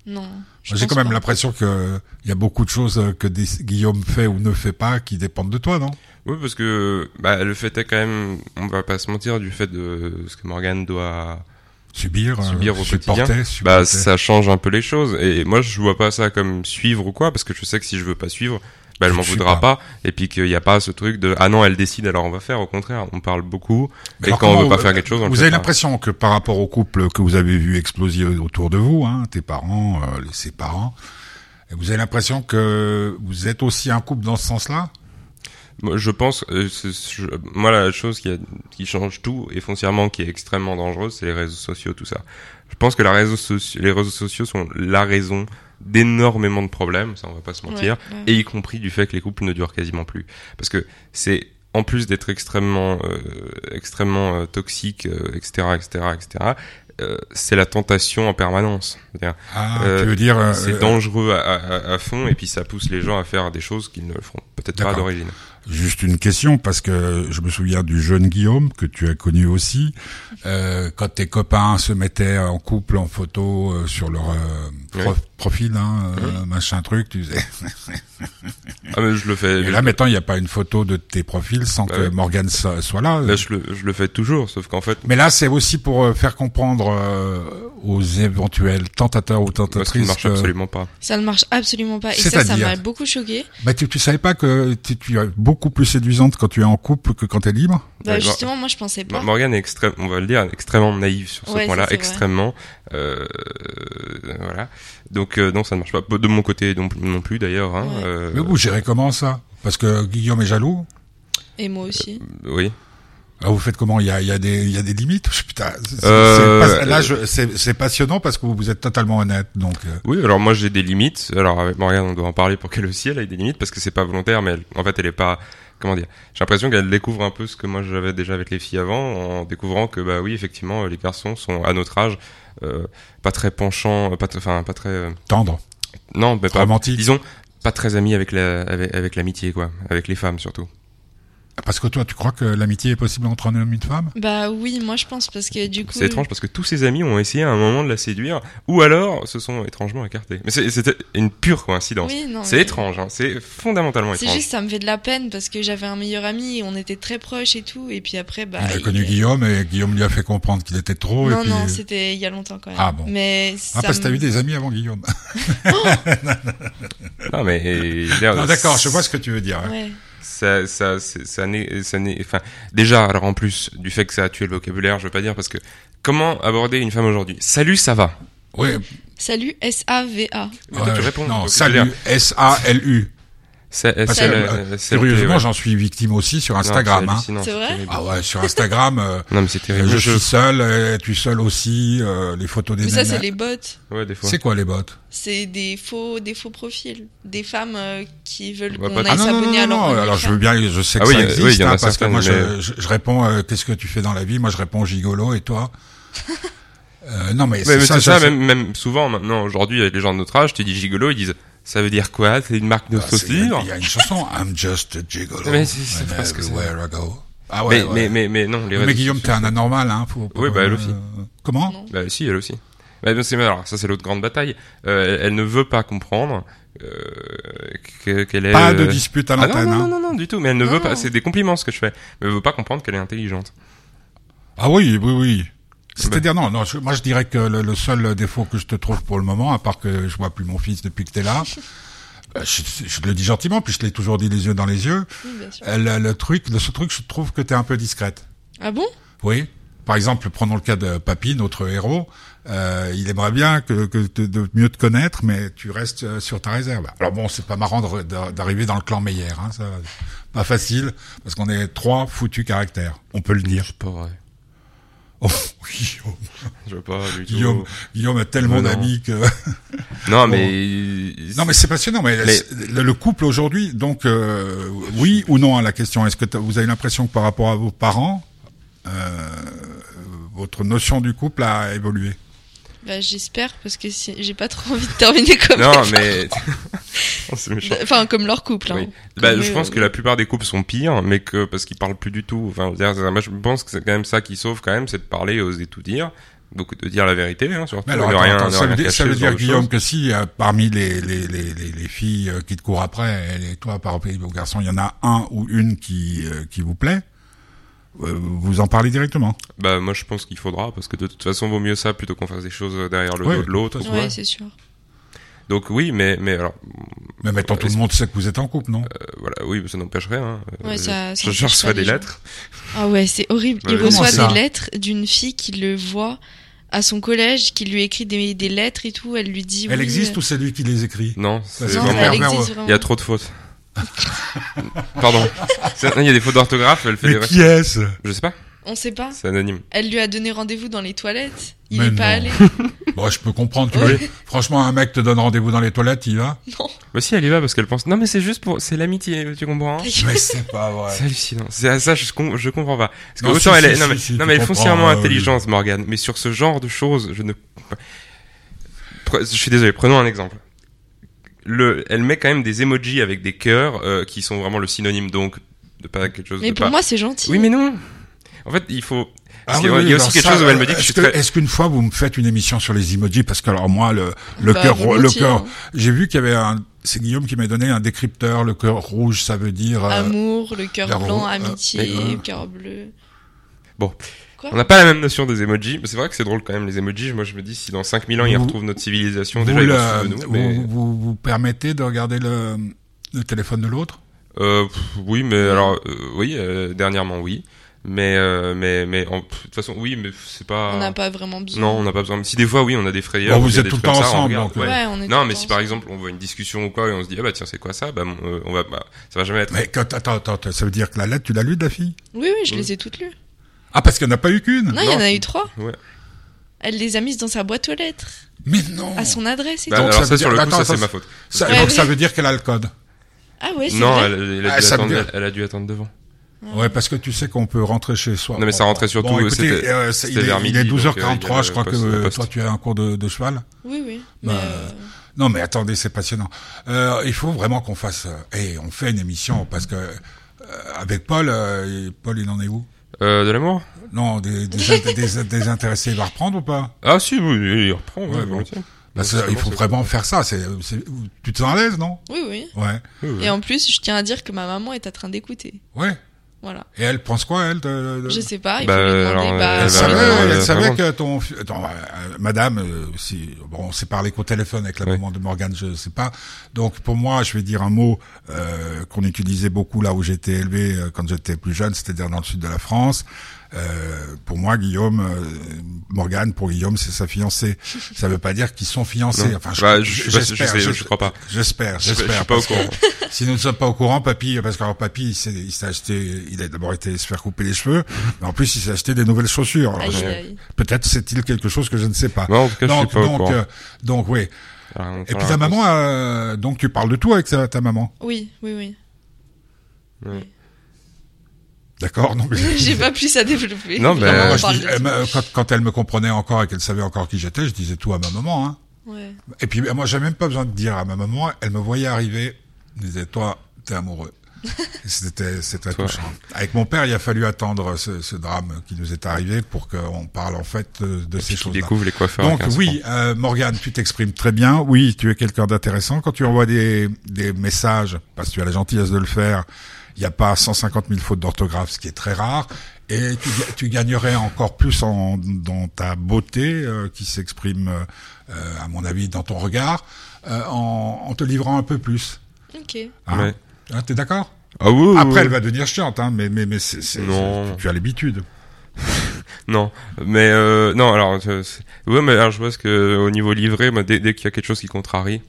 Non. je J'ai quand même l'impression que il y a beaucoup de choses que des- Guillaume fait ou ne fait pas qui dépendent de toi, non? Oui, parce que bah, le fait est quand même, on va pas se mentir, du fait de ce que Morgane doit Subir, euh, Subir au supporter, quotidien. supporter. bah ça change un peu les choses et moi je vois pas ça comme suivre ou quoi parce que je sais que si je veux pas suivre bah elle m'en voudra pas. pas. et puis qu'il y a pas ce truc de ah non elle décide alors on va faire au contraire on parle beaucoup Mais et quand on veut pas vous- faire quelque chose on Vous avez l'impression que par rapport au couple que vous avez vu exploser autour de vous, hein, tes parents, euh, les- ses parents, vous avez l'impression que vous êtes aussi un couple dans ce sens-là? Je pense, euh, c'est- je- moi la chose qui, a- qui change tout et foncièrement qui est extrêmement dangereuse, c'est les réseaux sociaux, tout ça. Je pense que la réseau soci- les réseaux sociaux sont la raison d'énormément de problèmes, ça on va pas se mentir, Ouais, ouais. et y compris du fait que les couples ne durent quasiment plus. Parce que c'est en plus d'être extrêmement, euh, extrêmement euh, toxique, euh, etc., etc., etc. euh, c'est la tentation en permanence. Ah, Euh, tu veux dire euh, c'est euh, dangereux à, à- à fond et puis ça pousse les gens à faire des choses qu'ils ne le feront peut-être pas d'origine. Juste une question, parce que je me souviens du jeune Guillaume, que tu as connu aussi, euh, quand tes copains se mettaient en couple en photo euh, sur leur euh, Oui. profil, hein, euh, machin truc, tu disais. [laughs] Ah mais je le fais. Et je- là maintenant, il n'y a pas une photo de tes profils sans Bah que so- soit là. Là, je le, je le fais toujours, sauf qu'en fait, Mais là, c'est aussi pour euh, faire comprendre euh, aux éventuels tentateurs ou moi, ça ne tentatrices marche que... absolument pas. Ça ne marche absolument pas. Et ça, ça m'a beaucoup choqué. Bah, tu, tu savais pas que tu, tu es beaucoup plus séduisante quand tu es en couple que quand tu es libre? Bah, justement, moi, je pensais pas. Mo- Morgane est extrême, on va le dire, extrêmement naïve sur ce point-là, extrêmement. Euh, voilà. Donc euh, non, ça ne marche pas. De mon côté non, non plus d'ailleurs. Hein, Ouais. euh, Mais vous gérez comment ça? Parce que Guillaume est jaloux? Et moi aussi. oui. Ah, vous faites comment? Il y a, il y a des, il y a des limites? [laughs] Putain, c'est- c'est- Euh, c'est pas- là, je- c'est c'est passionnant parce que vous, vous êtes totalement honnête. Donc, euh, Oui, alors moi j'ai des limites. Alors avec Morgane, on doit en parler pour qu'elle aussi elle ait des limites parce que c'est pas volontaire, mais elle- en fait elle est pas. Comment dire? J'ai l'impression qu'elle découvre un peu ce que moi j'avais déjà avec les filles avant, en découvrant que bah oui effectivement les garçons sont à notre âge euh, pas très penchants, euh, pas enfin pas très. euh, tendre, non, mais pas. romantique. Disons pas très amis avec la avec, avec l'amitié quoi, avec les femmes surtout. Parce que toi, tu crois que l'amitié est possible entre un homme et une femme? Bah oui, moi, je pense parce que du coup. C'est étrange parce que tous ses amis ont essayé à un moment de la séduire ou alors se sont étrangement écartés. Mais c'est- c'était une pure coïncidence. Oui, non. C'est mais- étrange, hein, c'est fondamentalement C'est étrange. juste, ça me fait de la peine parce que j'avais un meilleur ami et on était très proches et tout. Et puis après, bah. Il a il- connu Guillaume et Guillaume lui a fait comprendre qu'il était trop. Non, et puis... non, c'était il y a longtemps quand même. Ah bon. Mais Ah, parce que t'as eu des amis avant Guillaume. [laughs] Non mais Non, D'accord, je vois ce que tu veux dire. hein. Ouais. ça ça ça n'est ça n'est enfin déjà alors en plus du fait que ça a tué le vocabulaire, je veux pas dire parce que comment aborder une femme aujourd'hui? Salut, ça va? Oui, Salut, S-A-V-A. Tu ouais. réponds. Non, salut. S-A-L-U. C'est Parce que, c'est- euh, c'est- Sérieusement, ouais. j'en suis victime aussi sur Non, Instagram. c'est hein. C'est vrai. Ah ouais, sur Instagram, euh, Non mais c'est terrible. je Je- suis seul, euh, tu es seul aussi, euh, les photos des Mais ça, c'est les bots. Ouais, des fois. C'est quoi les bots? C'est des faux, des faux profils. Des femmes euh, qui veulent Ouais, qu'on aille Ah non, non, non, s'abonner à non, leur non, alors je veux bien, je sais que Ah oui, ça euh, existe, oui, il y en a hein, parce que moi je, mais- je, je réponds, euh, qu'est-ce que tu fais dans la vie? Moi je réponds gigolo et toi? Euh, Non mais c'est mais ça, c'est ça, même, même souvent maintenant aujourd'hui avec les gens de notre âge, tu dis gigolo, ils disent ça veut dire quoi? C'est une marque de Ah, Il y, a- il y a une chanson, I'm just a gigolo. Mais c'est- presque I go. Ah ouais, mais, ouais. mais, mais, mais non, les mais Guillaume, t'es un anormal, hein. Oui, bah, elle aussi. Comment? Non. Bah si, elle aussi. Bah, c'est alors ça c'est l'autre grande bataille. Euh, elle, elle ne veut pas comprendre euh, que- qu'elle est. Pas de euh, dispute à Ah non, l'antenne. non, hein. non, non, non, du tout. Mais elle ne Non, veut pas. non. C'est des compliments ce que je fais. Mais elle veut pas comprendre qu'elle est intelligente. Ah oui, oui, oui. C'est-à-dire non, non. je- moi je dirais que le, le seul défaut que je te trouve pour le moment, à part que je vois plus mon fils depuis que t'es là, [laughs] euh, je, je te le dis gentiment, puis je l'ai toujours dit les yeux dans les yeux. Oui, bien sûr. euh, Le, le truc, le seul truc, je trouve que t'es un peu discrète. Ah bon? Oui. Par exemple, prenons le cas de Papy, notre héros. Euh, il aimerait bien que, que de, de mieux te connaître, mais tu restes sur ta réserve. Alors bon, c'est pas marrant de- de- d'arriver dans le clan Meyer, hein, ça, pas facile, parce qu'on est trois foutus caractères. On peut le dire. C'est pas vrai. Oh, [laughs] Guillaume, Je veux pas du tout. Guillaume, Guillaume a tellement d'amis que... [laughs] Non, mais. Non, mais c'est passionnant. Mais, Mais- le, le couple aujourd'hui, donc, euh, oui ou non à la question. Est-ce que vous avez l'impression que par rapport à vos parents, euh, votre notion du couple a évolué? Bah, j'espère parce que si... j'ai pas trop envie de terminer comme Non, mais. [laughs] Oh, c'est méchant. parents. Enfin, comme leur couple. Hein. Oui. Bah, Comme je eux, pense euh, que la plupart des couples sont pires, mais que parce qu'ils parlent plus du tout. Enfin, je pense que c'est quand même ça qui sauve quand même, c'est de parler, et oser tout dire, beaucoup de dire la vérité, hein, surtout. Mais alors, attends, rien, attends, ça, rien veut dire, ça veut Guillaume, que si euh, parmi les, les, les, les, les filles euh, qui te courent après, et toi, par rapport aux garçons, il y en a un ou une qui, euh, qui vous plaît, vous en parlez directement. Bah, moi, je pense qu'il faudra, parce que de toute façon, vaut mieux ça plutôt qu'on fasse des choses derrière le Ouais, dos de l'autre. Ouais, c'est sûr. Donc oui, mais mais alors Mais maintenant, Euh, tout le monde sait que vous êtes en couple, non? Euh, voilà, oui, mais ça n'empêche rien. hein. Ouais, Euh, ça- ça je, reçois des gens. lettres. Ah ouais, c'est horrible. Il reçoit des lettres d'une fille qui le voit à son collège, qui lui écrit des, des lettres et tout. Elle lui dit. Elle oui, existe euh, ou c'est lui qui les écrit? Non, c'est vraiment. Il y a trop de fautes. [laughs] Pardon. C'est- Il y a des fautes d'orthographe, elle fait Mais des... qui est-ce Je sais pas, On sait pas. c'est anonyme. Elle lui a donné rendez-vous dans les toilettes. Il Mais est pas non. allé. [laughs] Bon, je peux comprendre. Tu Ouais. Franchement, un mec te donne rendez-vous dans les toilettes, il va Non. Bah si, elle y va parce qu'elle pense... Non mais c'est juste pour... C'est l'amitié, tu comprends hein Mais c'est pas vrai. C'est hallucinant. C'est ça, je, com- je comprends pas. Parce que Non, autant si, elle si, est, non, si, mais, si, non, mais elle est comprends, foncièrement euh, intelligente, Morgane. Mais sur ce genre de choses, je ne. Je suis désolé. Prenons un exemple. Le, elle met quand même des emojis avec des cœurs euh, qui sont vraiment le synonyme donc de pas quelque chose Mais de pour pas. moi, c'est gentil. Oui, mais non. En fait, il faut. Parce Ah qu'il y a- oui, il y a oui, aussi quelque ça, chose où elle me dit que je est-ce suis très. Est-ce qu'une fois vous me faites une émission sur les emojis? Parce que alors moi le le Bah, cœur le cœur hein. j'ai vu qu'il y avait un c'est Guillaume qui m'a donné un décrypteur le cœur rouge ça veut dire euh, Amour, le cœur la blanc, euh, amitié, euh, cœur bleu. Bon. Quoi On n'a pas la même notion des emojis, mais c'est vrai que c'est drôle quand même les emojis. Moi, je me dis si dans 5000 ans ils Vous- retrouvent notre civilisation, vous, déjà ils souvenir de nous. vous, Mais... vous, permettez de regarder le le téléphone de l'autre? Euh, oui, mais alors, euh, oui, euh, dernièrement, oui. Mais, euh, mais, mais, de toute façon, oui, mais c'est pas. On n'a pas vraiment besoin. Non, on n'a pas besoin. Si des fois, oui, on a des frayeurs. Bon, ou vous êtes des tout le temps comme ça, on ensemble, ouais. Ouais, on est Non, mais si par exemple on voit une discussion ou quoi et on se dit ah bah tiens c'est quoi ça? Bah on va bah, ça va jamais être mais quand, attends attends attends, ça veut dire que la lettre tu l'as lue de la fille Oui, oui, je les ai toutes lues. Ah parce qu'il n'y en a pas eu qu'une Non, il y en a eu trois. ouais Elle les a mises dans sa boîte aux lettres, mais non à son adresse et bah, tout. Alors ça ça, veut sur dire- le coup attends, ça c'est ma faute Ça- Ouais, donc oui. ça veut dire qu'elle a le code Ah ouais, c'est non vrai. elle, elle a Ah, attendre, dire- elle a dû attendre devant Ouais, parce que tu sais qu'on peut rentrer chez soi. Non, mais ça rentrait surtout, Bon, écoutez, c'était- euh, c'est- il, vers il est midi, donc, 12h43, euh, je crois que euh, toi tu as un cours de, de cheval. Oui, oui. Bah, Mais, euh, Non, mais attendez, c'est passionnant. Euh, il faut vraiment qu'on fasse. Euh, hey, on fait une émission parce que euh, avec Paul, euh, Paul, il en est où? Euh, de l'amour Non, des, des, int- des, des intéressés, il va reprendre ou pas? Ah si oui il reprend ouais, Ouais, bon. c'est Il faut vraiment faire ça. C'est, tu te sens à l'aise, non? Oui, oui. Ouais, bon. Oui, oui. Et en plus, je tiens à dire que ma maman est en train d'écouter. ouais. Voilà. Et elle pense quoi, elle de- de- Je sais pas, il Bah, faut lui demander. alors, bah, Elle savait, elle savait que ton, attends, euh, madame, euh, si, bon, on s'est parlé qu'au téléphone avec la Oui. maman de Morgane, je sais pas. Donc, pour moi, je vais dire un mot, euh, qu'on utilisait beaucoup là où j'étais élevé euh, quand j'étais plus jeune, c'est-à-dire dans le sud de la France. Euh, pour moi, Guillaume, euh, Morgane, pour Guillaume, c'est sa fiancée. Ça veut pas dire qu'ils sont fiancés. Non. Enfin, je, Bah, je- je sais pas si- j'espère, je sais- je crois pas. J'espère, Je je j'espère. suis pas au courant. [laughs] si nous ne sommes pas au courant, papy, parce que alors papy, il s'est, il s'est acheté, il a d'abord été se faire couper les cheveux, mais en plus il s'est acheté des nouvelles chaussures. Alors, Aïe, je- aïe. Peut-être c'est-il quelque chose que je ne sais pas. Moi, en tout cas, je donc, suis pas au donc, courant. euh, donc, oui. On Et puis ta maman, euh, donc tu parles de tout avec ta, ta maman, Oui, oui, oui. d'accord Donc, [laughs] J'ai pas plus à développer. Non, dis- elle tout. me- quand, quand elle me comprenait encore et qu'elle savait encore qui j'étais, je disais tout à ma maman. Hein. Ouais. Et puis moi, j'avais même pas besoin de dire à ma maman. Elle me voyait arriver, elle me disait toi, t'es amoureux. C'était touchant. Avec mon père, il a fallu attendre ce, ce drame qui nous est arrivé pour qu'on parle en fait de, de ces choses-là. découvre les coiffeurs Donc à 15 oui, euh, Morgane, tu t'exprimes très bien. Oui, tu es quelqu'un d'intéressant. Quand tu envoies des, des messages, parce que tu as la gentillesse de le faire, il n'y a pas 150 000 fautes d'orthographe, ce qui est très rare. Et tu, tu gagnerais encore plus en, dans ta beauté, euh, qui s'exprime, euh, à mon avis, dans ton regard, euh, en, en te livrant un peu plus. Ok. Hein Ouais. Hein, T'es d'accord? Ah oui, oui, Après, oui. elle va devenir chiante, hein, mais mais mais c'est, c'est- Non. c'est- tu as l'habitude. [laughs] Non, mais euh, non. Alors, euh, c'est- ouais, mais alors je vois ce que au niveau livré, moi, dès, dès qu'il y a quelque chose qui contrarie.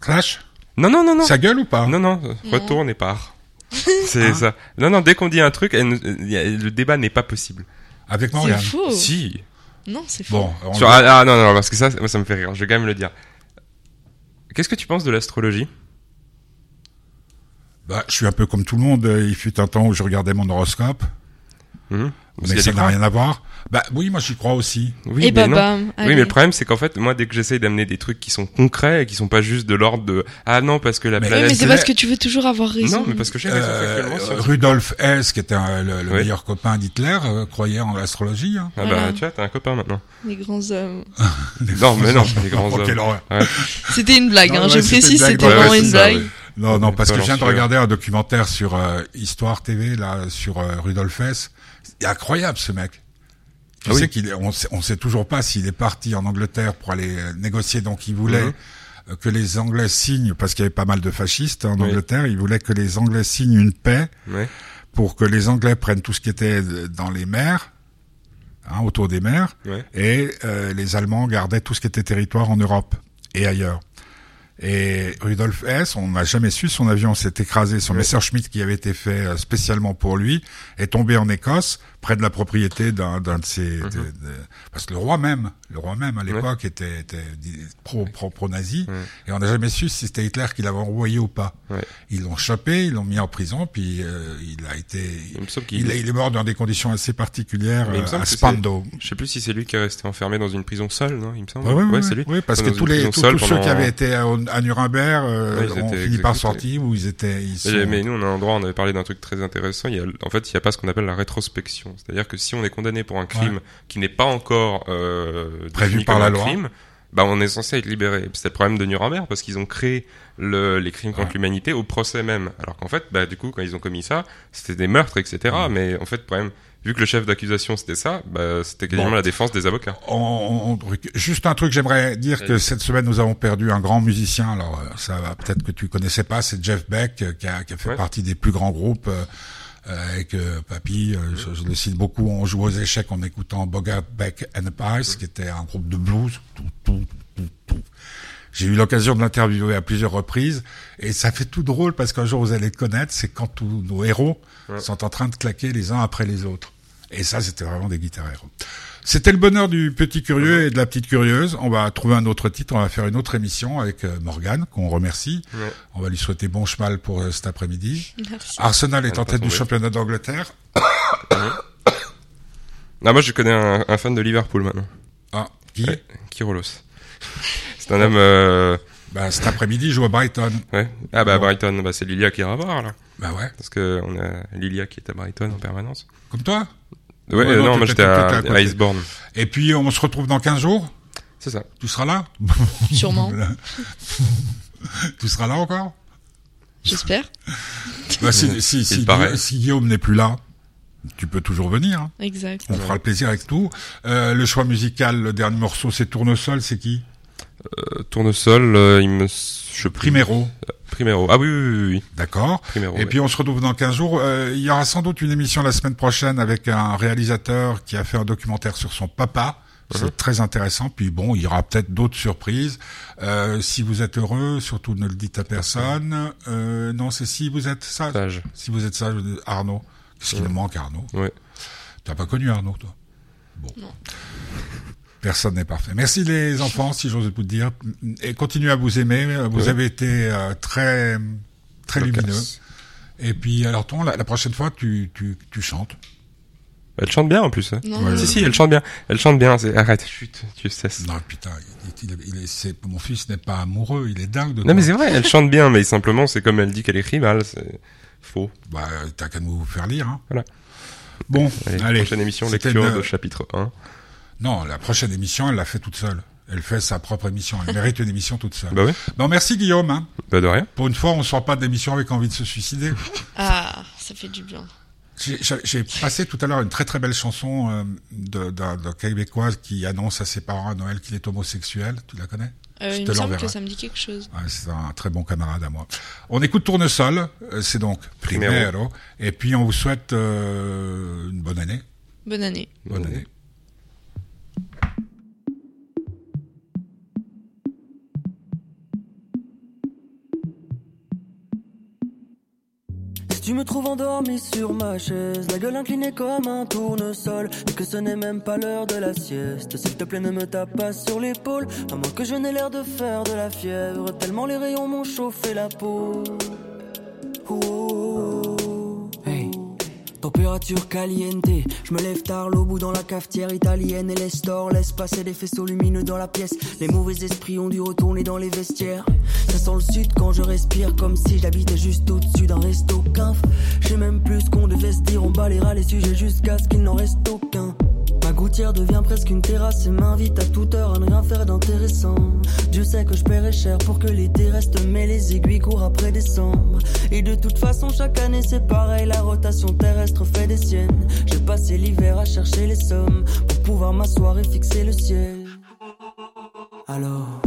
Clash? Non, non, non, non. Ça gueule ou pas? Non, non, retourne et part. [laughs] C'est Hein? ça. Non, non, dès qu'on dit un truc, elle le débat n'est pas possible. Avec C'est Morgane. faux. Si. Non, c'est faux. Bon, on Sur- va- ah, ah, non, non, parce que ça, moi, ça me fait rire. Je vais quand même le dire. Qu'est-ce que tu penses de l'astrologie? Bah, je suis un peu comme tout le monde. euh, Il fut un temps où je regardais mon horoscope, Mhm. Mais ça n'a rien à voir. Bah oui, moi j'y crois aussi. Oui, Et mais bah non. bam. Oui, mais le problème, c'est qu'en fait, moi, dès que j'essaye d'amener des trucs qui sont concrets et qui sont pas juste de l'ordre de ah non parce que la Mais- planète. mais c'est parce que tu veux toujours avoir raison. non, mais parce que j'ai raison Euh. Rudolf Hess, qui était un- le, le Oui. meilleur copain d'Hitler, euh, croyait en l'astrologie. Hein. Ah bah Voilà. tu vois, t'as un copain maintenant. [laughs] Les grands hommes. Non, mais non, les grands [laughs] Oh, hommes. quelle horreur. C'était une blague, Non, hein. ouais, je précise, c'était vraiment une blague. Oui. Non, non, parce que je viens de regarder un documentaire sur euh, Histoire TV, là, sur euh, Rudolf Hess. C'est incroyable, ce mec. Tu Ah oui. sais qu'il est, on sait, on sait toujours pas s'il est parti en Angleterre pour aller euh, négocier, donc il voulait Mhm. euh, que les Anglais signent, parce qu'il y avait pas mal de fascistes en Oui. Angleterre, il voulait que les Anglais signent une paix Ouais. pour que les Anglais prennent tout ce qui était euh, dans les mers, hein, autour des mers, et euh, les Allemands gardaient tout ce qui était territoire en Europe et ailleurs. Et Rudolf Hess, on n'a jamais su, son avion s'est écrasé, son. Messerschmitt qui avait été fait euh, spécialement pour lui, est tombé en Écosse, près de la propriété d'un de ses... Mhm. de- de- parce que le roi même, le roi même à l'époque était, était pro, pro, pro-nazi, Ouais. et on n'a jamais su si c'était Hitler qui l'avait envoyé ou pas. Ouais. Ils l'ont chopé, ils l'ont mis en prison, puis euh, il a été... Il est- il est mort dans des conditions assez particulières il me euh, à Spandau. Je sais plus si c'est lui qui est resté enfermé dans une prison seule, non Il me semble. Ouais, c'est lui. ouais, parce que tous les tous, ceux qui avaient été à, à Nuremberg euh, ont fini par sortir ou ils étaient ils sont... Mais, nous, on a un endroit, on avait parlé d'un truc très intéressant. Il y a, en fait, il n'y a pas ce qu'on appelle la C'est-à-dire que si on est condamné pour un crime qui n'est pas encore euh, Prévu par la loi. crime, bah, on est censé être libéré. C'était le problème de Nuremberg parce qu'ils ont créé le, les crimes contre Ouais. l'humanité au procès même. Alors qu'en fait, bah, du coup, quand ils ont commis ça, c'était des meurtres, etc. Mais en fait, le problème, vu que le chef d'accusation c'était ça, bah, c'était quasiment Bon. la défense des avocats. On- on- juste un truc, j'aimerais dire que cette semaine nous avons perdu un grand musicien. Alors euh, ça va peut-être que tu connaissais pas, c'est Jeff Beck euh, qui a, qui a fait Ouais. partie des plus grands groupes. euh, avec euh, Papy, euh, je, je le cite beaucoup, on joue aux échecs en écoutant Bogart, Beck and Price, qui était un groupe de blues. Tout, tout, tout, tout. J'ai eu l'occasion de l'interviewer à plusieurs reprises et ça fait tout drôle parce qu'un jour vous allez le connaître, c'est quand tous nos héros Ouais. sont en train de claquer les uns après les autres. Et ça, c'était vraiment des guitares héros. C'était le bonheur du petit curieux et de la petite curieuse. On va trouver un autre titre, on va faire une autre émission avec euh, Morgane, qu'on remercie. Ouais. On va lui souhaiter bon cheval pour euh, cet après-midi. Merci. Arsenal est en tête du championnat d'Angleterre. [coughs] Non, moi, je connais un, un fan de Liverpool maintenant. Ah, qui Ouais. Kirolos. [laughs] C'est un homme, euh, bah, Cet après-midi, il joue à Brighton. ouais. Ah, bah, Bon. Brighton, bah, c'est Lilia qui ira voir, là. Bah ouais, Parce que on a Lilia qui est à Brighton en permanence. comme toi? Ouais, Ouais, euh, non, non, moi j'étais à, à Iceborne. Et puis, on se retrouve dans 15 jours? C'est ça. Tu seras là? Sûrement. [laughs] tu seras là encore? J'espère. bah, si, si, si, si Guillaume n'est plus là, tu peux toujours venir. hein. Exact. On fera le plaisir avec tout. Euh, le choix musical, le dernier morceau, c'est Tournesol, c'est qui? Tournesol, euh, il me, je Primero. Primero. Ah oui, oui, oui, oui. D'accord. Primero. Et puis on se retrouve dans 15 jours. Euh, il y aura sans doute une émission la semaine prochaine avec un réalisateur qui a fait un documentaire sur son papa. C'est Mhm. très intéressant. Puis bon, il y aura peut-être d'autres surprises. Euh, si vous êtes heureux, surtout ne le dites à personne. Euh, non, c'est si vous êtes sage. Sage. Si vous êtes sage, Arnaud. Qu'est-ce qu'il nous manque, Arnaud? Ouais. Tu n'as pas connu Arnaud, toi? Bon. Non. Personne n'est parfait. Merci les enfants, si j'ose vous le dire. Et continuez à vous aimer. Vous avez été euh, très très lumineux. Et puis alors ton, la, la prochaine fois, tu, tu, tu chantes. Elle chante bien en plus. hein. Non, Ouais. Si, si, elle chante bien. Elle chante bien. Arrête, chut, tu cesses. Non putain, il, il, il est, c'est, mon fils n'est pas amoureux, il est dingue de Non, mais c'est vrai, elle chante bien, mais simplement, c'est comme elle dit qu'elle écrit mal. C'est faux. Bah t'as qu'à nous faire lire. Hein. Voilà. Bon, Allez, allez. prochaine émission, lecture une- de chapitre 1. Non, la prochaine émission, elle l'a fait toute seule. Elle fait sa propre émission. Elle mérite une émission toute seule. Bah oui, Bon, merci Guillaume. Hein. bah de rien. Pour une fois, on sort pas d'émission avec envie de se suicider. Ah, ça fait du bien. J'ai- J'ai j'ai passé tout à l'heure une très très belle chanson euh, de- d'un d'un Québécois qui annonce à ses parents à Noël qu'il est homosexuel. Tu la connais? Euh, Je il te me semble que ça me dit quelque chose. Ouais, C'est un très bon camarade à moi. On écoute Tournesol, euh, c'est donc Primero. Primero. Et puis on vous souhaite euh, une bonne année. Bonne année. Bonne année. Tu me trouves endormi sur ma chaise, la gueule inclinée comme un tournesol, et que ce n'est même pas l'heure de la sieste, s'il te plaît ne me tape pas sur l'épaule, à moins que je n'ai l'air de faire de la fièvre, tellement les rayons m'ont chauffé la peau. Oh. Température caliente, je me lève tard, l'eau bout dans la cafetière italienne et les stores laissent passer des faisceaux lumineux dans la pièce. Les mauvais esprits ont dû retourner dans les vestiaires. Ça sent le sud quand je respire, comme si j'habitais juste au-dessus d'un resto quinf. J'ai même plus qu'on devait se on balayera les sujets jusqu'à ce qu'il n'en reste aucun. Gouttière devient presque une terrasse et m'invite à toute heure à ne rien faire d'intéressant. Dieu sait que je paierai cher pour que l'été reste, mais les aiguilles courent après décembre. Et de toute façon, chaque année c'est pareil, la rotation terrestre fait des siennes. J'ai passé l'hiver à chercher les sommes pour pouvoir m'asseoir et fixer le ciel. Alors,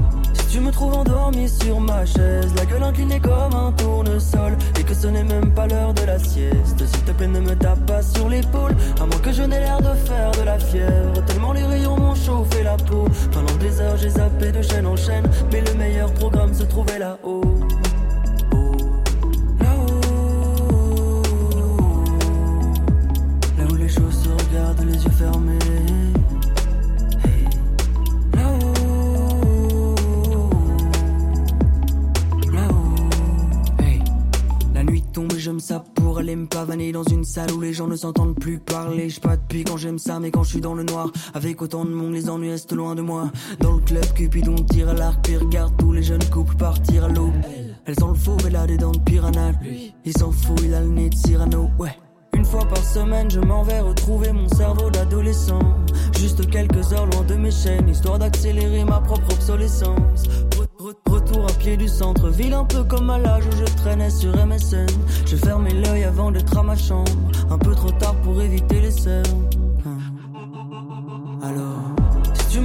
tu me trouves endormi sur ma chaise, la gueule inclinée comme un tournesol, et que ce n'est même pas l'heure de la sieste, s'il te plaît ne me tape pas sur l'épaule, à moins que je n'ai l'air de faire de la fièvre, tellement les rayons m'ont chauffé la peau. Pendant des heures j'ai zappé de chaîne en chaîne, mais le meilleur programme se trouvait là-haut. Sape pour aller me pavaner dans une salle où les gens ne s'entendent plus parler. Je pas depuis quand j'aime ça, mais quand je suis dans le noir, avec autant de monde, les ennuis restent loin de moi. Dans le club, Cupidon tire à l'arc, puis regarde tous les jeunes couples partir à l'eau. Elles ont le faux, elle a des dents de piranha. Il s'en fout, il a le nez de Cyrano, ouais. Une fois par semaine, je m'en vais retrouver mon cerveau d'adolescent. Juste quelques heures loin de mes chaînes, histoire d'accélérer ma propre obsolescence. Re- re- Retour à pied du centre-ville, un peu comme à l'âge où je traînais sur MSN. Je fermais l'œil avant d'être à ma chambre, un peu trop tard pour éviter les cernes.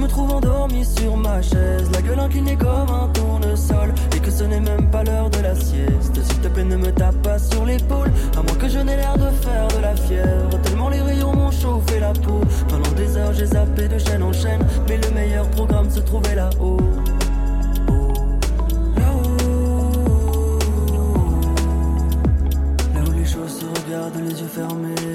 Trouves endormi sur ma chaise, la gueule inclinée comme un tournesol, et que ce n'est même pas l'heure de la sieste, s'il te plaît ne me tape pas sur l'épaule, à moins que je n'ai l'air de faire de la fièvre, tellement les rayons m'ont chauffé la peau. Pendant des heures j'ai zappé de chaîne en chaîne, mais le meilleur programme se trouvait là-haut. Là-haut. Là où les choses se regardent les yeux fermés.